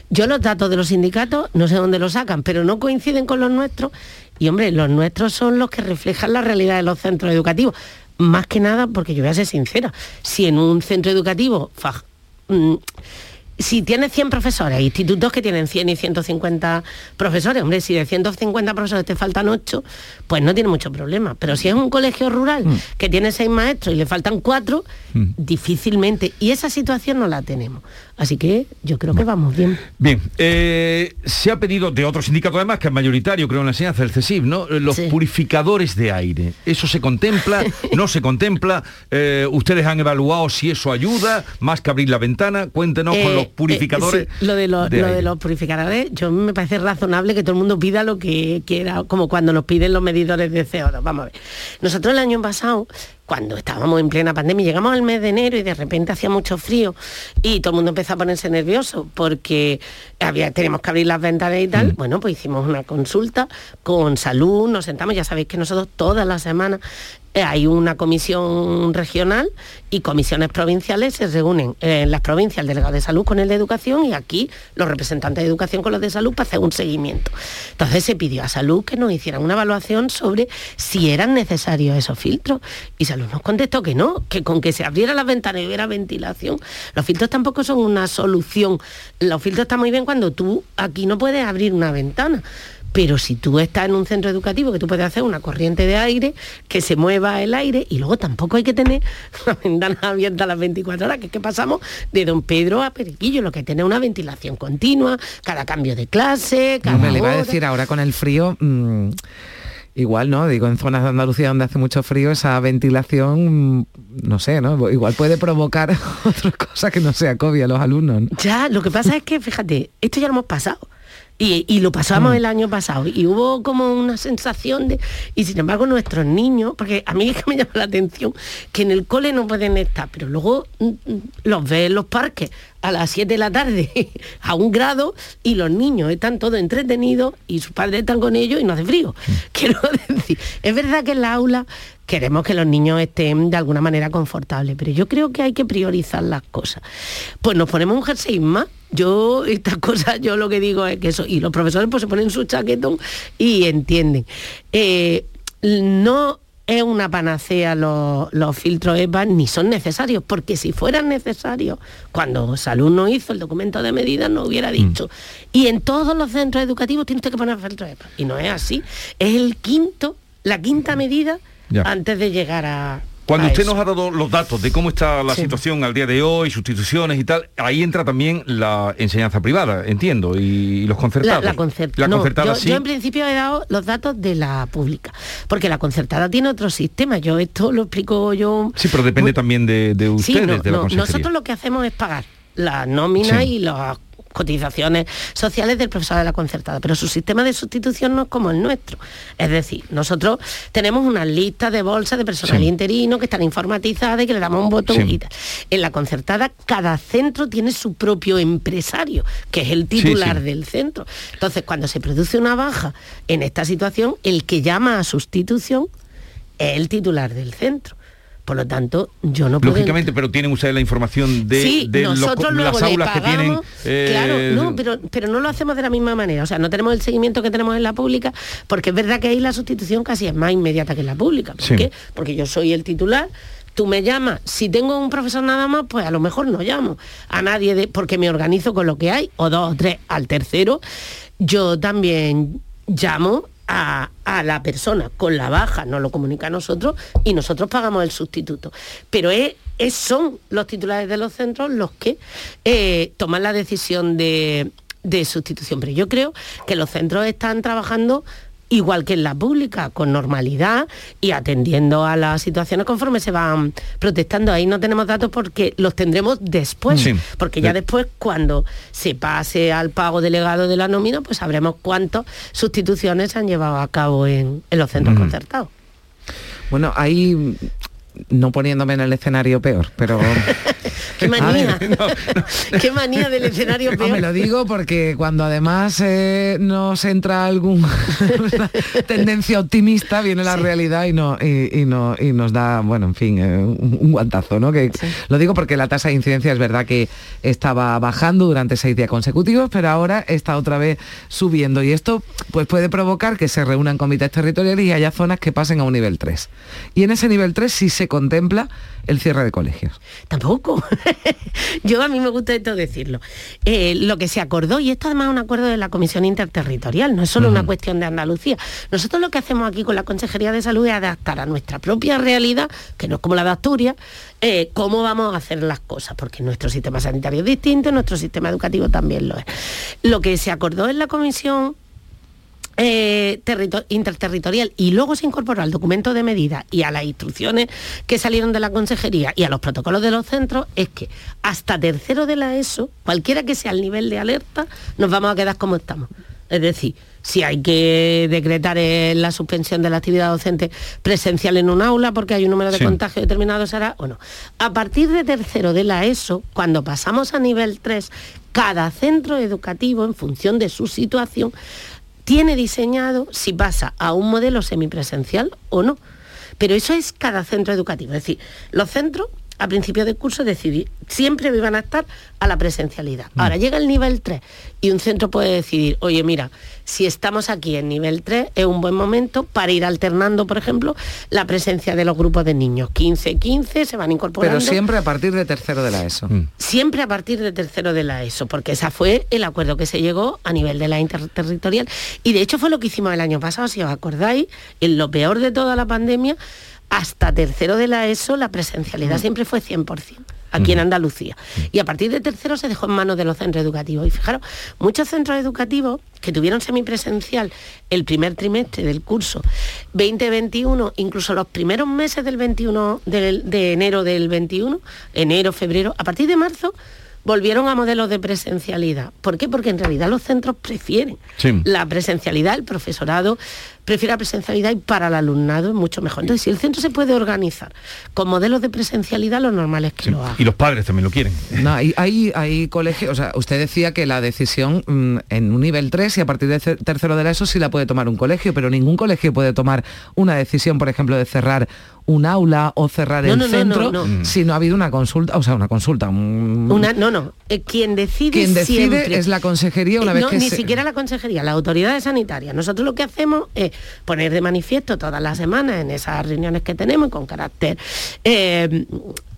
yo los datos de los sindicatos no sé dónde los sacan, pero no coinciden con los nuestros y hombre, los nuestros son los que reflejan la realidad de los centros educativos. Más que nada, porque yo voy a ser sincera, si en un centro educativo mm, si tienes 100 profesores, institutos que tienen 100 y 150 profesores, hombre, si de 150 profesores te faltan 8, pues no tiene mucho problema. Pero si es un colegio rural mm. que tiene 6 maestros y le faltan 4, mm. difícilmente. Y esa situación no la tenemos. Así que yo creo que vamos bien. Bien, eh, se ha pedido de otros sindicatos además, que es mayoritario, creo en la enseñanza, el CESIF, ¿no? Los purificadores de aire. ¿Eso se contempla? ¿No se contempla? Eh, ¿Ustedes han evaluado si eso ayuda? Más que abrir la ventana. Cuéntenos con los eh, purificadores. lo, de, lo de los purificadores, yo me parece razonable que todo el mundo pida lo que quiera, como cuando nos piden los medidores de CO2. Vamos a ver. Nosotros el año pasado cuando estábamos en plena pandemia, llegamos al mes de enero y de repente hacía mucho frío y todo el mundo empezó a ponerse nervioso porque había, tenemos que abrir las ventanas y tal. Mm. Bueno, pues hicimos una consulta con salud, nos sentamos, ya sabéis que nosotros todas las semanas eh, hay una comisión regional y comisiones provinciales se reúnen en las provincias el delegado de salud con el de educación y aquí los representantes de educación con los de salud para hacer un seguimiento. Entonces se pidió a salud que nos hicieran una evaluación sobre si eran necesarios esos filtros y salud nos contestó que no, que con que se abriera las ventanas y hubiera ventilación, los filtros tampoco son una solución. Los filtros están muy bien cuando tú aquí no puedes abrir una ventana pero si tú estás en un centro educativo que tú puedes hacer una corriente de aire, que se mueva el aire, y luego tampoco hay que tener la ventana abierta a las 24 horas, que es que pasamos de Don Pedro a Periquillo, lo que tiene una ventilación continua, cada cambio de clase, cada no, me le iba a decir ahora con el frío... Mm, igual, ¿no? Digo, en zonas de Andalucía donde hace mucho frío, esa ventilación, mm, no sé, ¿no? Igual puede provocar otras cosas que no sea COVID a los alumnos. Ya, lo que pasa es que, fíjate, esto ya lo hemos pasado. Y, lo pasamos mm. el año pasado y hubo como una sensación de... Y sin embargo nuestros niños, porque a mí es que me llama la atención que en el cole no pueden estar, pero luego mm, mm, los ves en los parques a las 7 de la tarde a un grado y los niños están todos entretenidos y sus padres están con ellos y no hace frío. Quiero decir, es verdad que en la aula queremos que los niños estén de alguna manera confortables, pero yo creo que hay que priorizar las cosas. Pues nos ponemos un jersey más. Yo, estas cosas, yo lo que digo es que eso, y los profesores pues se ponen su chaquetón y entienden. Eh, no es una panacea los, filtros EPA ni son necesarios, porque si fueran necesarios, cuando Salud no hizo el documento de medidas, no hubiera dicho. Mm. Y en todos los centros educativos tienes que poner filtros EPA. Y no es así. Es el quinto, la quinta medida antes de llegar a, cuando usted nos ha dado los datos de cómo está la situación al día de hoy, sustituciones y tal, ahí entra también la enseñanza privada, entiendo, y, los concertados. La, concertada, yo, en principio he dado los datos de la pública, porque la concertada tiene otro sistema. Yo esto lo explico yo. Sí, pero depende también de, ustedes, de la Nosotros lo que hacemos es pagar la nómina y los cotizaciones sociales del profesor de la concertada, pero su sistema de sustitución no es como el nuestro. Es decir, nosotros tenemos una lista de bolsas de personal interino que están informatizadas y que le damos un botón. En la concertada, cada centro tiene su propio empresario, que es el titular del centro. Entonces, cuando se produce una baja en esta situación, el que llama a sustitución es el titular del centro. Por lo tanto, yo no puedo... Lógicamente, pero tienen ustedes la información de, las aulas que tienen... Claro, eh, no, pero, pero no lo hacemos de la misma manera. O sea, no tenemos el seguimiento que tenemos en la pública, porque es verdad que ahí la sustitución casi es más inmediata que en la pública. ¿Por qué? Porque yo soy el titular, tú me llamas, si tengo un profesor nada más, pues a lo mejor no llamo a nadie de, porque me organizo con lo que hay, o dos o tres al tercero. Yo también llamo a, la persona con la baja, nos lo comunica a nosotros y nosotros pagamos el sustituto. Pero es, son los titulares de los centros los que eh, toman la decisión de, de sustitución. Pero yo creo que los centros están trabajando igual que en la pública, con normalidad y atendiendo a las situaciones conforme se van protestando. Ahí no tenemos datos porque los tendremos después, porque ya después cuando se pase al pago delegado de la nómina, pues sabremos cuántas sustituciones se han llevado a cabo en, los centros concertados. Bueno, ahí no poniéndome en el escenario peor, pero... ¡Qué manía! ¡Qué manía del escenario peor! me lo digo porque cuando además eh, nos entra algún tendencia optimista, viene la realidad y, no, y, no, y nos da, bueno, en fin, eh, un, guantazo, ¿no? Que, Lo digo porque la tasa de incidencia es verdad que estaba bajando durante seis días consecutivos, pero ahora está otra vez subiendo y esto pues, puede provocar que se reúnan comités territoriales y haya zonas que pasen a un nivel 3. Y en ese nivel 3 sí se contempla el cierre de colegios. Tampoco. Yo a mí me gusta esto decirlo. Eh, lo que se acordó, y esto además es un acuerdo de la Comisión Interterritorial, no es solo una cuestión de Andalucía. Nosotros lo que hacemos aquí con la Consejería de Salud es adaptar a nuestra propia realidad, que no es como la de Asturias, eh, cómo vamos a hacer las cosas, porque nuestro sistema sanitario es distinto, nuestro sistema educativo también lo es. Lo que se acordó en la Comisión eh, interterritorial y luego se incorporó al documento de medida y a las instrucciones que salieron de la consejería y a los protocolos de los centros es que hasta tercero de la ESO, cualquiera que sea el nivel de alerta, nos vamos a quedar como estamos. Es decir, si hay que decretar eh, la suspensión de la actividad docente presencial en un aula porque hay un número de contagio determinado, será o no. A partir de tercero de la ESO, cuando pasamos a nivel 3, cada centro educativo, en función de su situación, tiene diseñado si pasa a un modelo semipresencial o no. Pero eso es cada centro educativo. Es decir, los centros a principio de curso decidir, siempre iban a estar a la presencialidad. Mm. Ahora llega el nivel 3 y un centro puede decidir, oye, mira, si estamos aquí en nivel 3 es un buen momento para ir alternando, por ejemplo, la presencia de los grupos de niños. 15, 15 se van incorporando. Pero siempre a partir de tercero de la ESO. Mm. Siempre a partir de tercero de la ESO, porque ese fue el acuerdo que se llegó a nivel de la interterritorial. Y de hecho fue lo que hicimos el año pasado, si os acordáis, en lo peor de toda la pandemia hasta tercero de la ESO la presencialidad mm. siempre fue 100% aquí en mm. Andalucía. Mm. Y a partir de tercero se dejó en manos de los centros educativos. Y fijaros, muchos centros educativos que tuvieron semipresencial el primer trimestre del curso 2021, incluso los primeros meses del 21, de enero del 21, enero, febrero, a partir de marzo, volvieron a modelos de presencialidad. ¿Por qué? Porque en realidad los centros prefieren la presencialidad, el profesorado prefiere la presencialidad y para el alumnado es mucho mejor. Entonces, si el centro se puede organizar con modelos de presencialidad, lo normal es que lo haga. Y los padres también lo quieren. No, hay, hay, colegios, o sea, usted decía que la decisión mm, en un nivel 3 y a partir de tercero de la ESO sí la puede tomar un colegio, pero ningún colegio puede tomar una decisión, por ejemplo, de cerrar un aula o cerrar el centro si no ha habido una consulta, o sea, una consulta. Una, no, no. Eh, quien decide, quien decide es la consejería una eh, vez no, ni siquiera la consejería, la autoridad sanitaria. Nosotros lo que hacemos es poner de manifiesto todas las semanas en esas reuniones que tenemos con carácter eh,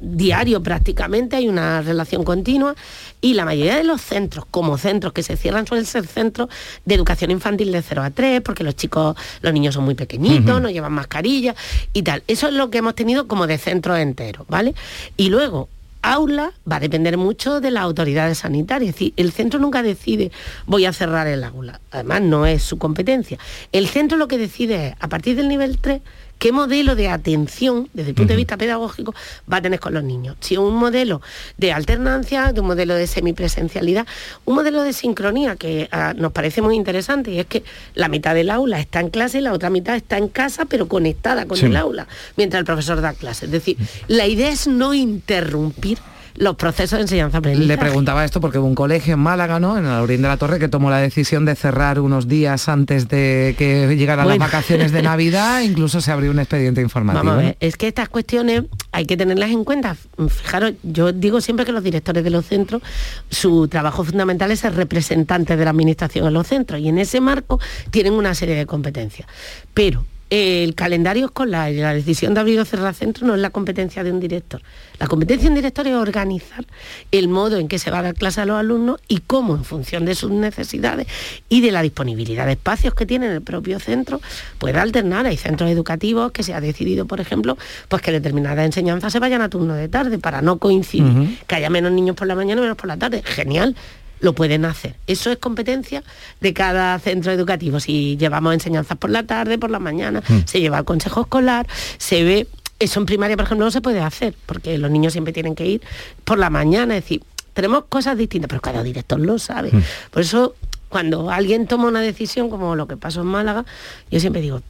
diario prácticamente, hay una relación continua y la mayoría de los centros, como centros que se cierran, suelen ser centros de educación infantil de 0 a 3, porque los chicos, los niños son muy pequeñitos, no llevan mascarilla y tal. Eso es lo que hemos tenido como de centros enteros, ¿vale? Y luego, aula va a depender mucho de las autoridades sanitarias. El centro nunca decide voy a cerrar el aula. Además, no es su competencia. El centro lo que decide es, a partir del nivel 3, qué modelo de atención desde el punto de vista pedagógico va a tener con los niños. Si un modelo de alternancia, de un modelo de semipresencialidad, un modelo de sincronía que ah, nos parece muy interesante y es que la mitad del aula está en clase y la otra mitad está en casa pero conectada con el aula mientras el profesor da clase. Es decir, la idea es no interrumpir los procesos de enseñanza-aprendizaje. Le preguntaba esto porque hubo un colegio en Málaga, ¿no? En la Orín de la Torre, que tomó la decisión de cerrar unos días antes de que llegaran las vacaciones de Navidad, incluso se abrió un expediente informativo. Vamos a ver, es que estas cuestiones hay que tenerlas en cuenta. Fijaros, yo digo siempre que los directores de los centros, su trabajo fundamental es ser representantes de la administración en los centros y en ese marco tienen una serie de competencias. Pero el calendario escolar y la decisión de abrir o cerrar centro no es la competencia de un director. La competencia de un director es organizar el modo en que se va a dar clase a los alumnos y cómo, en función de sus necesidades y de la disponibilidad de espacios que tiene el propio centro, puede alternar. Hay centros educativos que se ha decidido, por ejemplo, pues que determinadas enseñanzas se vayan a turno de tarde para no coincidir, que haya menos niños por la mañana y menos por la tarde. Genial, lo pueden hacer. Eso es competencia de cada centro educativo. Si llevamos enseñanzas por la tarde, por la mañana, mm. se lleva al consejo escolar, se ve... Eso en primaria, por ejemplo, no se puede hacer, porque los niños siempre tienen que ir por la mañana. Es decir, tenemos cosas distintas, pero cada director lo sabe. Mm. Por eso, cuando alguien toma una decisión, como lo que pasó en Málaga, yo siempre digo,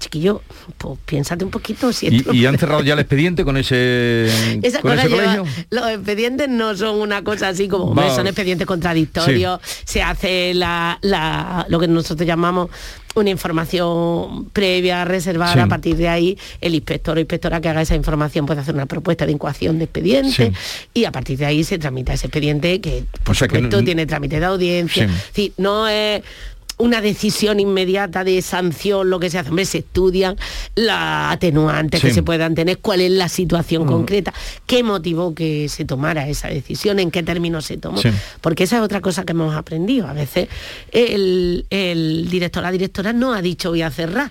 chiquillo, pues piénsate un poquito. Si ¿Y, han cerrado ya el expediente con ese, colegio? los expedientes no son una cosa así como, son expedientes contradictorios, se hace la, lo que nosotros llamamos una información previa, reservada, a partir de ahí el inspector o inspectora que haga esa información puede hacer una propuesta de incoación de expediente y a partir de ahí se tramita ese expediente que por supuesto tiene trámite de audiencia. no es una decisión inmediata de sanción, lo que se hace, hombre, se estudian las atenuantes que se puedan tener, cuál es la situación mm. concreta, qué motivó que se tomara esa decisión, en qué términos se tomó. Porque esa es otra cosa que hemos aprendido. A veces el, el director, la directora no ha dicho voy a cerrar.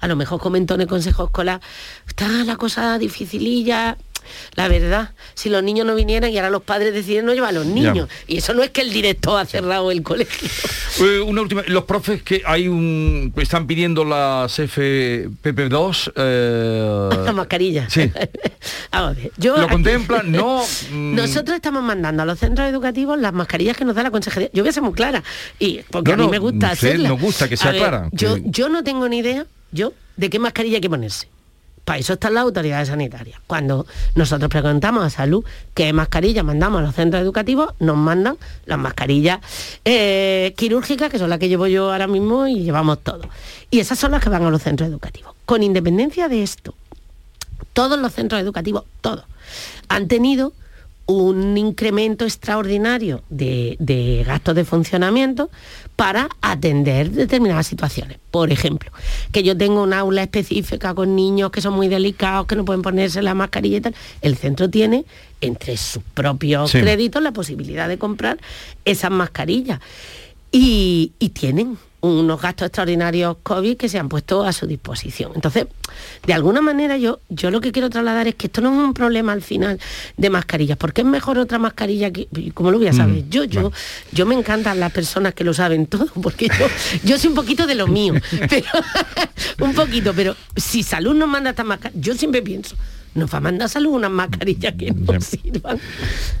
A lo mejor comentó en el consejo escolar, está la cosa dificililla, la verdad, si los niños no vinieran y ahora los padres deciden no llevar a los niños. Y eso no es que el director ha cerrado el colegio. Eh, una última, los profes que hay un están pidiendo las FPP2 eh... las mascarillas. Sí. ¿Lo contemplan? No. Mm. Nosotros estamos mandando a los centros educativos las mascarillas que nos da la consejería. Yo voy a ser muy clara. Y porque a mí me gusta hacerlas. Nos gusta que sea clara. Yo, yo no tengo ni idea, yo, de qué mascarilla hay que ponerse para eso están las autoridades sanitarias. Cuando nosotros preguntamos a salud qué mascarilla mandamos a los centros educativos, nos mandan las mascarillas eh, quirúrgicas, que son las que llevo yo ahora mismo y llevamos todo. Y esas son las que van a los centros educativos. Con independencia de esto, todos los centros educativos, todos, han tenido un incremento extraordinario de, gastos de funcionamiento para atender determinadas situaciones. Por ejemplo, que yo tengo una aula específica con niños que son muy delicados, que no pueden ponerse la mascarilla y tal. El centro tiene entre sus propios créditos la posibilidad de comprar esas mascarillas. Y tienen unos gastos extraordinarios COVID que se han puesto a su disposición. Entonces, de alguna manera yo, yo lo que quiero trasladar es que esto no es un problema al final de mascarillas, porque es mejor otra mascarilla que, como lo voy a saber, mm, yo, yo, yo me encantan las personas que lo saben todo, porque yo, yo soy un poquito de lo mío, pero un poquito, pero si salud nos manda esta mascarilla, yo siempre pienso, nos va a mandar salud unas mascarillas que nos sirvan.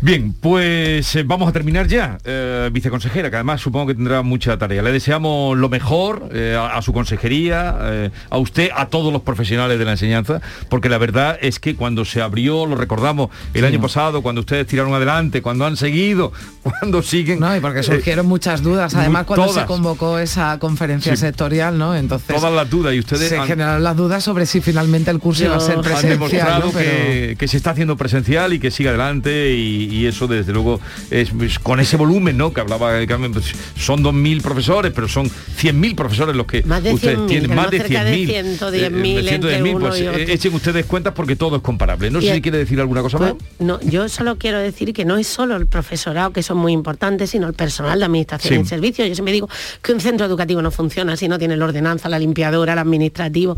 Bien, pues eh, vamos a terminar ya, eh, viceconsejera, que además supongo que tendrá mucha tarea. Le deseamos lo mejor eh, a, su consejería, a usted, a todos los profesionales de la enseñanza, porque la verdad es que cuando se abrió, lo recordamos el año pasado, cuando ustedes tiraron adelante, cuando han seguido, cuando siguen... No, y porque surgieron muchas dudas, además cuando se convocó esa conferencia sectorial, ¿no? Entonces... Todas las dudas, y ustedes... Se generaron las dudas sobre si finalmente el curso iba a ser presencial que, se está haciendo presencial y que siga adelante y, eso desde luego es, con ese volumen, ¿no? Que hablaba pues, son 2.000 profesores, pero son 100.000 profesores los que más de ustedes tienen, más de 100.000. 110.000 eh, pues eh, echen ustedes cuentas porque todo es comparable. No sé si quiere decir alguna cosa pues, más. No, yo solo quiero decir que no es solo el profesorado, que son muy importantes, sino el personal de administración y servicio. Yo siempre digo que un centro educativo no funciona si no tiene la ordenanza, la limpiadora, el administrativo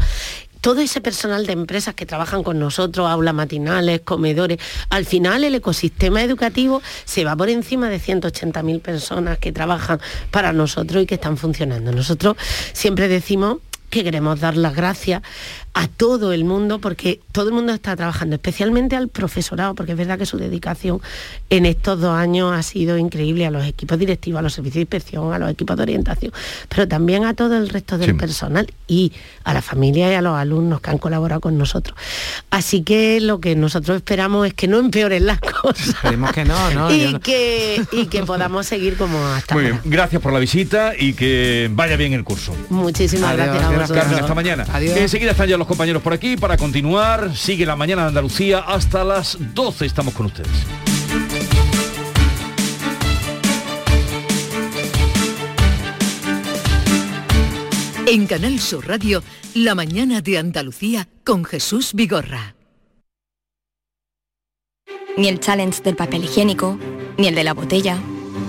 todo ese personal de empresas que trabajan con nosotros, aulas matinales, comedores, al final el ecosistema educativo se va por encima de 180.000 personas que trabajan para nosotros y que están funcionando. Nosotros siempre decimos que queremos dar las gracias a todo el mundo, porque todo el mundo está trabajando, especialmente al profesorado, porque es verdad que su dedicación en estos dos años ha sido increíble a los equipos directivos, a los servicios de inspección, a los equipos de orientación, pero también a todo el resto del personal y a la familia y a los alumnos que han colaborado con nosotros. Así que lo que nosotros esperamos es que no empeoren las cosas. Esperemos que no, ¿no? y, Que, y que podamos seguir como hasta Muy bien, gracias por la visita y que vaya bien el curso. Muchísimas gracias a vosotros. hasta mañana. Adiós. Enseguida están ya los compañeros por aquí para continuar. Sigue la mañana de Andalucía hasta las 12. Estamos con ustedes. En Canal Sur Radio, la mañana de Andalucía con Jesús Vigorra. Ni el challenge del papel higiénico, ni el de la botella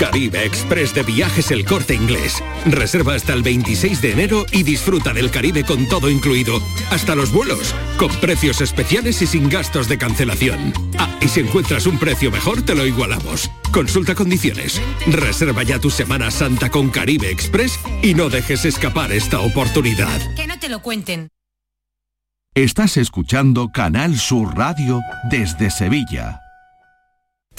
Caribe Express de Viajes El Corte Inglés. Reserva hasta el 26 de enero y disfruta del Caribe con todo incluido, hasta los vuelos, con precios especiales y sin gastos de cancelación. Ah, y si encuentras un precio mejor, te lo igualamos. Consulta condiciones. Reserva ya tu Semana Santa con Caribe Express y no dejes escapar esta oportunidad. Que no te lo cuenten. Estás escuchando Canal Sur Radio desde Sevilla.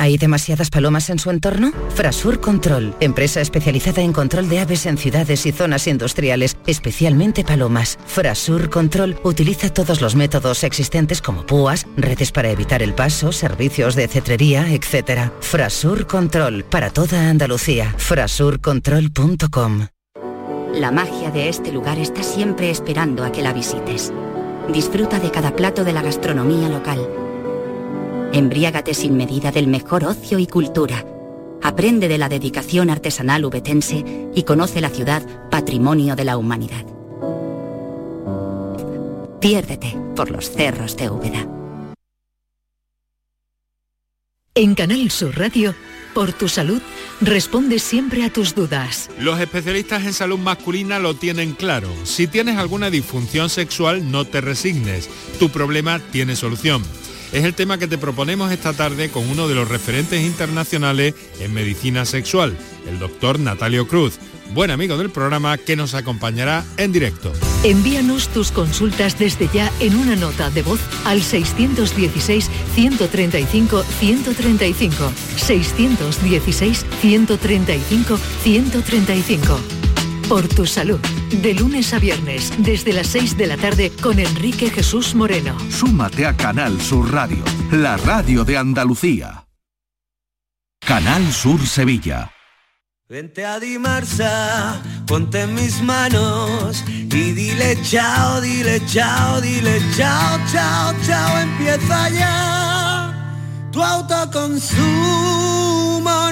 ¿Hay demasiadas palomas en su entorno? Frasur Control, empresa especializada en control de aves en ciudades y zonas industriales, especialmente palomas. Frasur Control utiliza todos los métodos existentes como púas, redes para evitar el paso, servicios de cetrería, etc. Frasur Control, para toda Andalucía. Frasurcontrol.com La magia de este lugar está siempre esperando a que la visites. Disfruta de cada plato de la gastronomía local Embriágate sin medida del mejor ocio y cultura. Aprende de la dedicación artesanal ubetense y conoce la ciudad patrimonio de la humanidad. Piérdete por los cerros de Úbeda. En Canal Sur Radio, por tu salud, responde siempre a tus dudas. Los especialistas en salud masculina lo tienen claro. Si tienes alguna disfunción sexual, no te resignes. Tu problema tiene solución es el tema que te proponemos esta tarde con uno de los referentes internacionales en medicina sexual, el doctor Natalio Cruz, buen amigo del programa que nos acompañará en directo. Envíanos tus consultas desde ya en una nota de voz al 616-135-135. 616-135-135. Por tu salud. De lunes a viernes, desde las 6 de la tarde, con Enrique Jesús Moreno. Súmate a Canal Sur Radio, la radio de Andalucía. Canal Sur Sevilla. Vente a Dimarsa, ponte en mis manos y dile chao, dile chao, dile chao, chao, chao, empieza ya tu autoconsumo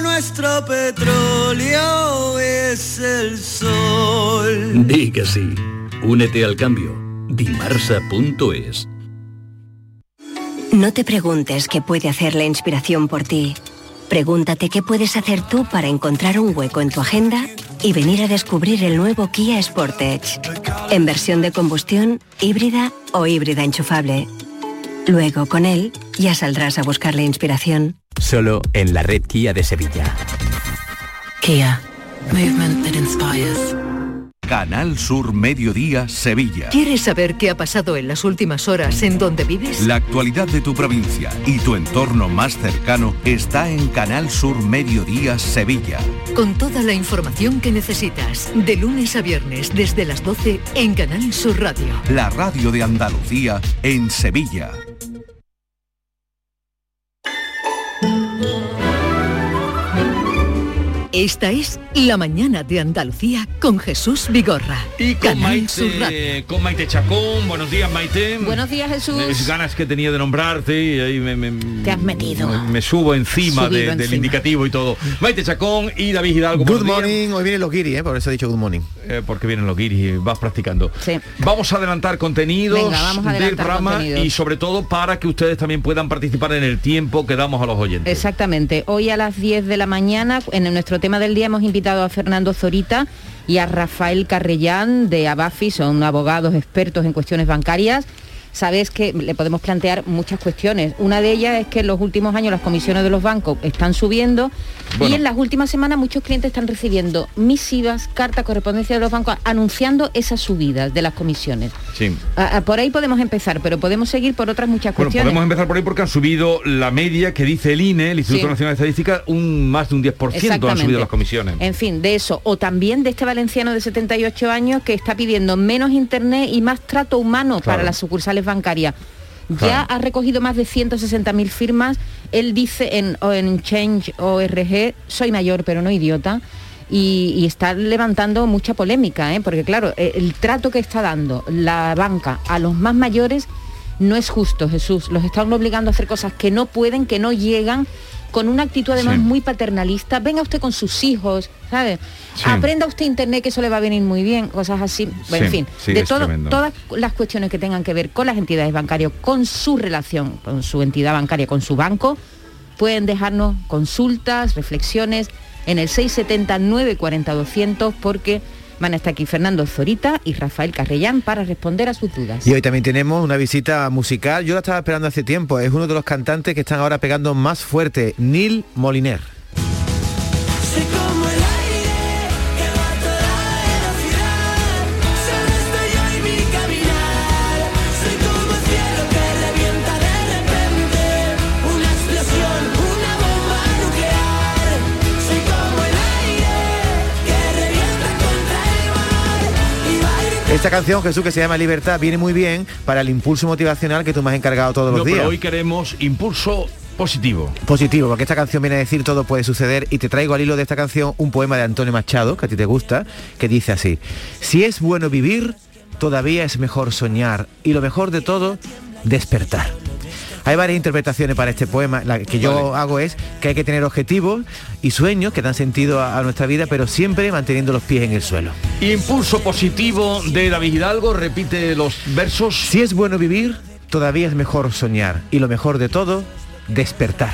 nuestro petróleo es el sol. Di que sí. Únete al cambio. Dimarsa.es. No te preguntes qué puede hacer la inspiración por ti. Pregúntate qué puedes hacer tú para encontrar un hueco en tu agenda y venir a descubrir el nuevo Kia Sportage. En versión de combustión, híbrida o híbrida enchufable. Luego, con él, ya saldrás a buscar la inspiración. Solo en la red Kia de Sevilla. Kia. Movement that inspires. Canal Sur Mediodía Sevilla. ¿Quieres saber qué ha pasado en las últimas horas en donde vives? La actualidad de tu provincia y tu entorno más cercano está en Canal Sur Mediodía Sevilla. Con toda la información que necesitas, de lunes a viernes desde las 12 en Canal Sur Radio. La radio de Andalucía en Sevilla. Esta es La Mañana de Andalucía con Jesús Vigorra. Y con Maite, con Maite Chacón. Buenos días, Maite. Buenos días, Jesús. Ganas que tenía de nombrarte y ahí me, Te has metido. Me, subo encima del indicativo y todo. Maite Chacón y David Hidalgo. Good morning. Hoy viene los guiris, ¿eh? por eso he dicho good morning. Eh, porque vienen los guiris y vas practicando. Sí. Vamos a adelantar contenidos del programa y sobre todo para que ustedes también puedan participar en el tiempo que damos a los oyentes. Exactamente. Hoy a las 10 de la mañana en nuestro tema del día hemos invitado a Fernando Zorita y a Rafael Carrellán de Abafi, son abogados expertos en cuestiones bancarias sabes que le podemos plantear muchas cuestiones. Una de ellas es que en los últimos años las comisiones de los bancos están subiendo y en las últimas semanas muchos clientes están recibiendo misivas, cartas, correspondencia de los bancos anunciando esas subidas de las comisiones. Sí. por ahí podemos empezar, pero podemos seguir por otras muchas bueno, cuestiones. Podemos empezar por ahí porque han subido la media que dice el INE, el Instituto Nacional de Estadística, un más de un 10% han subido las comisiones. En fin, de eso. O también de este valenciano de 78 años que está pidiendo menos internet y más trato humano para las sucursales bancaria. Ya ha recogido más de 160.000 firmas. Él dice en, en Change ORG, soy mayor pero no idiota. Y, está levantando mucha polémica, ¿eh? porque claro, e, el trato que está dando la banca a los más mayores no es justo, Jesús. Los están obligando a hacer cosas que no pueden, que no llegan con una actitud además muy paternalista. Venga usted con sus hijos, ¿sabe? Aprenda usted internet que eso le va a venir muy bien, cosas así. en fin, de todo, todas las cuestiones que tengan que ver con las entidades bancarias, con su relación, con su entidad bancaria, con su banco, pueden dejarnos consultas, reflexiones en el 670 940 200 porque Van a estar aquí Fernando Zorita y Rafael Carrellán para responder a sus dudas. Y hoy también tenemos una visita musical. Yo la estaba esperando hace tiempo. Es uno de los cantantes que están ahora pegando más fuerte, Neil Moliner. Esta canción, Jesús, que se llama Libertad, viene muy bien para el impulso motivacional que tú me has encargado todos los días. Pero hoy queremos impulso positivo. Positivo, porque esta canción viene a decir todo puede suceder y te traigo al hilo de esta canción un poema de Antonio Machado, que a ti te gusta, que dice así, si es bueno vivir, todavía es mejor soñar y lo mejor de todo, despertar. Hay varias interpretaciones para este poema. La que yo hago es que hay que tener objetivos y sueños que dan sentido a, nuestra vida, pero siempre manteniendo los pies en el suelo. Impulso positivo de David Hidalgo, repite los versos. Si es bueno vivir, todavía es mejor soñar. Y lo mejor de todo, despertar.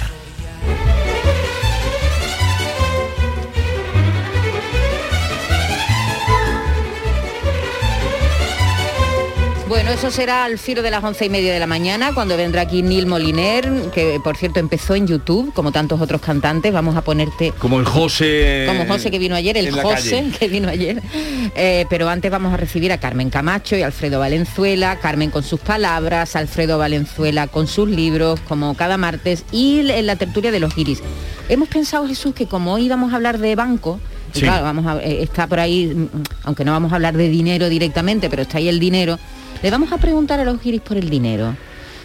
Bueno, eso será al filo de las once y media de la mañana, cuando vendrá aquí Neil Moliner, que por cierto empezó en YouTube, como tantos otros cantantes. Vamos a ponerte... Como el José... Como José que vino ayer, el José que vino ayer. Eh, pero antes vamos a recibir a Carmen Camacho y Alfredo Valenzuela, Carmen con sus palabras, Alfredo Valenzuela con sus libros, como cada martes, y en la tertulia de los iris. Hemos pensado, Jesús, que como hoy vamos a hablar de banco, claro, vamos a, eh, está por ahí, mm, aunque no vamos a hablar de dinero directamente, pero está ahí el dinero, le vamos a preguntar a los giris por el dinero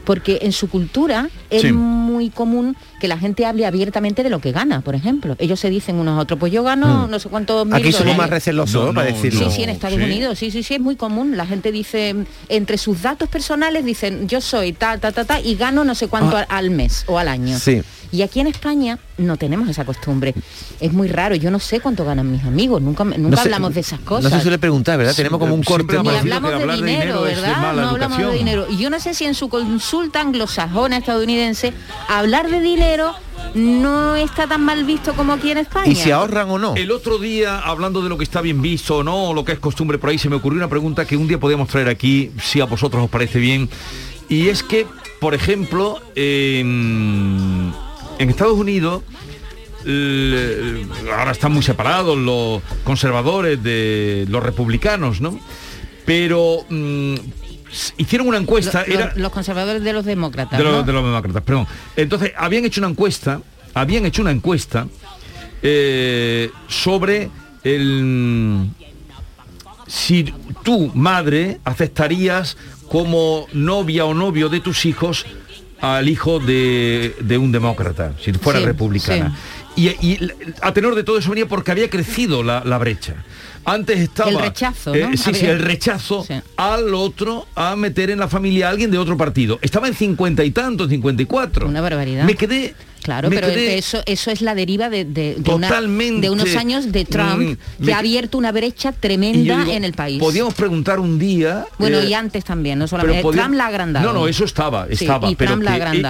porque en su cultura es muy común que la gente hable abiertamente de lo que gana, por ejemplo. Ellos se dicen unos a otros, pues yo gano mm. no sé cuántos mil Aquí somos más recelosos para decirlo. Sí, sí, en Estados Unidos, sí, sí, sí, es muy común. La gente dice, entre sus datos personales dicen, yo soy ta, ta, ta, ta, y gano no sé cuánto ah. al mes o al año. Sí. Y aquí en España no tenemos esa costumbre. Es muy raro. Yo no sé cuánto ganan mis amigos. Nunca, nunca hablamos de esas cosas. No se suele preguntar, ¿verdad? tenemos como un corte. Ni hablamos de dinero, ¿verdad? No hablamos de dinero. Y yo no sé si en su consulta anglosajona estadounidense hablar de dinero no está tan mal visto como aquí en España. ¿Y si ahorran o no? El otro día, hablando de lo que está bien visto o no, o lo que es costumbre por ahí, se me ocurrió una pregunta que un día podíamos traer aquí, si a vosotros os parece bien. Y es que, por ejemplo, en Estados Unidos ahora están muy separados los conservadores de los republicanos, ¿no? Pero mm, hicieron una encuesta. Los, conservadores de los demócratas. De, los demócratas, perdón. Entonces, habían hecho una encuesta, habían hecho una encuesta eh, sobre el si tu madre aceptarías como novia o novio de tus hijos al hijo de, un demócrata, si fuera republicana. Y, a tenor de todo eso venía porque había crecido la, brecha. Antes estaba... El rechazo, eh, sí, sí, el rechazo al otro a meter en la familia a alguien de otro partido. Estaba en cincuenta y tantos, cincuenta y cuatro. Una barbaridad. Me quedé Claro, pero eso, eso es la deriva de, de, unos años de Trump mm, que ha abierto una brecha tremenda en el país. Podíamos preguntar un día. Bueno, y eh, antes también, no solamente. Trump la ha agrandado. No, no, eso estaba, estaba. y pero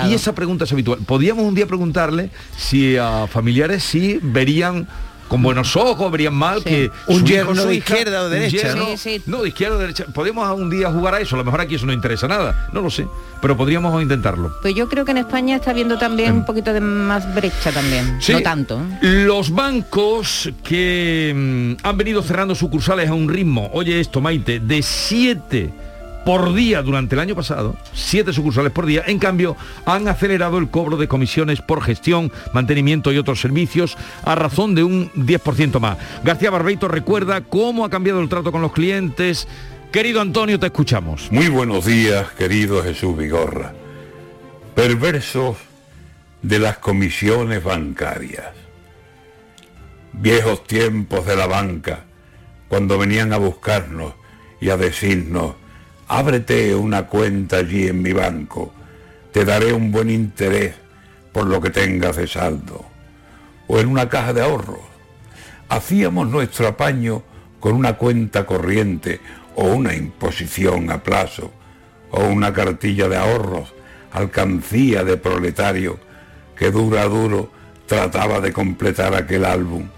y esa pregunta es habitual. Podíamos un día preguntarle si a familiares si verían con buenos ojos, verían mal que un yerno de izquierda o derecha, ¿no? no, de izquierda o derecha. Podríamos un día jugar a eso, a lo mejor aquí eso no interesa nada, no lo sé, pero podríamos intentarlo. Pues yo creo que en España está viendo también un poquito de más brecha también, no tanto. Los bancos que mm, han venido cerrando sucursales a un ritmo, oye esto Maite, de siete por día durante el año pasado, siete sucursales por día, en cambio han acelerado el cobro de comisiones por gestión, mantenimiento y otros servicios a razón de un 10% más. García Barbeito recuerda cómo ha cambiado el trato con los clientes. Querido Antonio, te escuchamos. Muy buenos días, querido Jesús Vigorra. Perversos de las comisiones bancarias. Viejos tiempos de la banca, cuando venían a buscarnos y a decirnos, ábrete una cuenta allí en mi banco, te daré un buen interés por lo que tengas de saldo, o en una caja de ahorros. Hacíamos nuestro apaño con una cuenta corriente o una imposición a plazo, o una cartilla de ahorros, alcancía de proletario, que duro a duro trataba de completar aquel álbum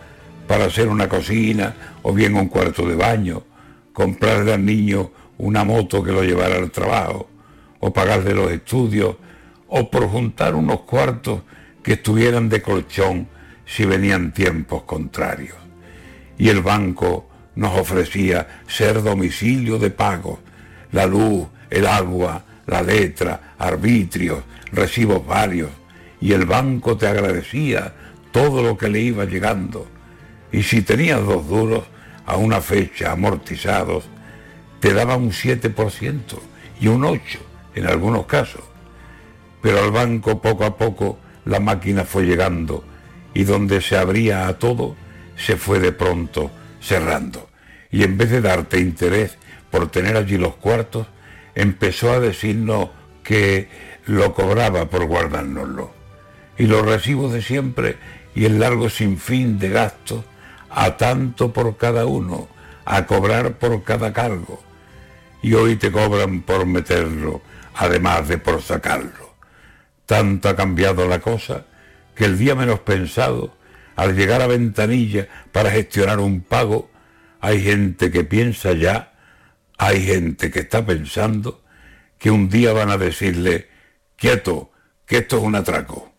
para hacer una cocina o bien un cuarto de baño, comprarle al niño una moto que lo llevara al trabajo, o pagarle los estudios, o por juntar unos cuartos que estuvieran de colchón si venían tiempos contrarios. Y el banco nos ofrecía ser domicilio de pago, la luz, el agua, la letra, arbitrios, recibos varios, y el banco te agradecía todo lo que le iba llegando. Y si tenías dos duros a una fecha amortizados, te daba un 7% y un 8% en algunos casos. Pero al banco poco a poco la máquina fue llegando y donde se abría a todo, se fue de pronto cerrando. Y en vez de darte interés por tener allí los cuartos, empezó a decirnos que lo cobraba por guardárnoslo. Y los recibos de siempre y el largo sinfín de gastos, a tanto por cada uno, a cobrar por cada cargo. Y hoy te cobran por meterlo, además de por sacarlo. Tanto ha cambiado la cosa que el día menos pensado, al llegar a ventanilla para gestionar un pago, hay gente que piensa ya, hay gente que está pensando que un día van a decirle, quieto, que esto es un atraco.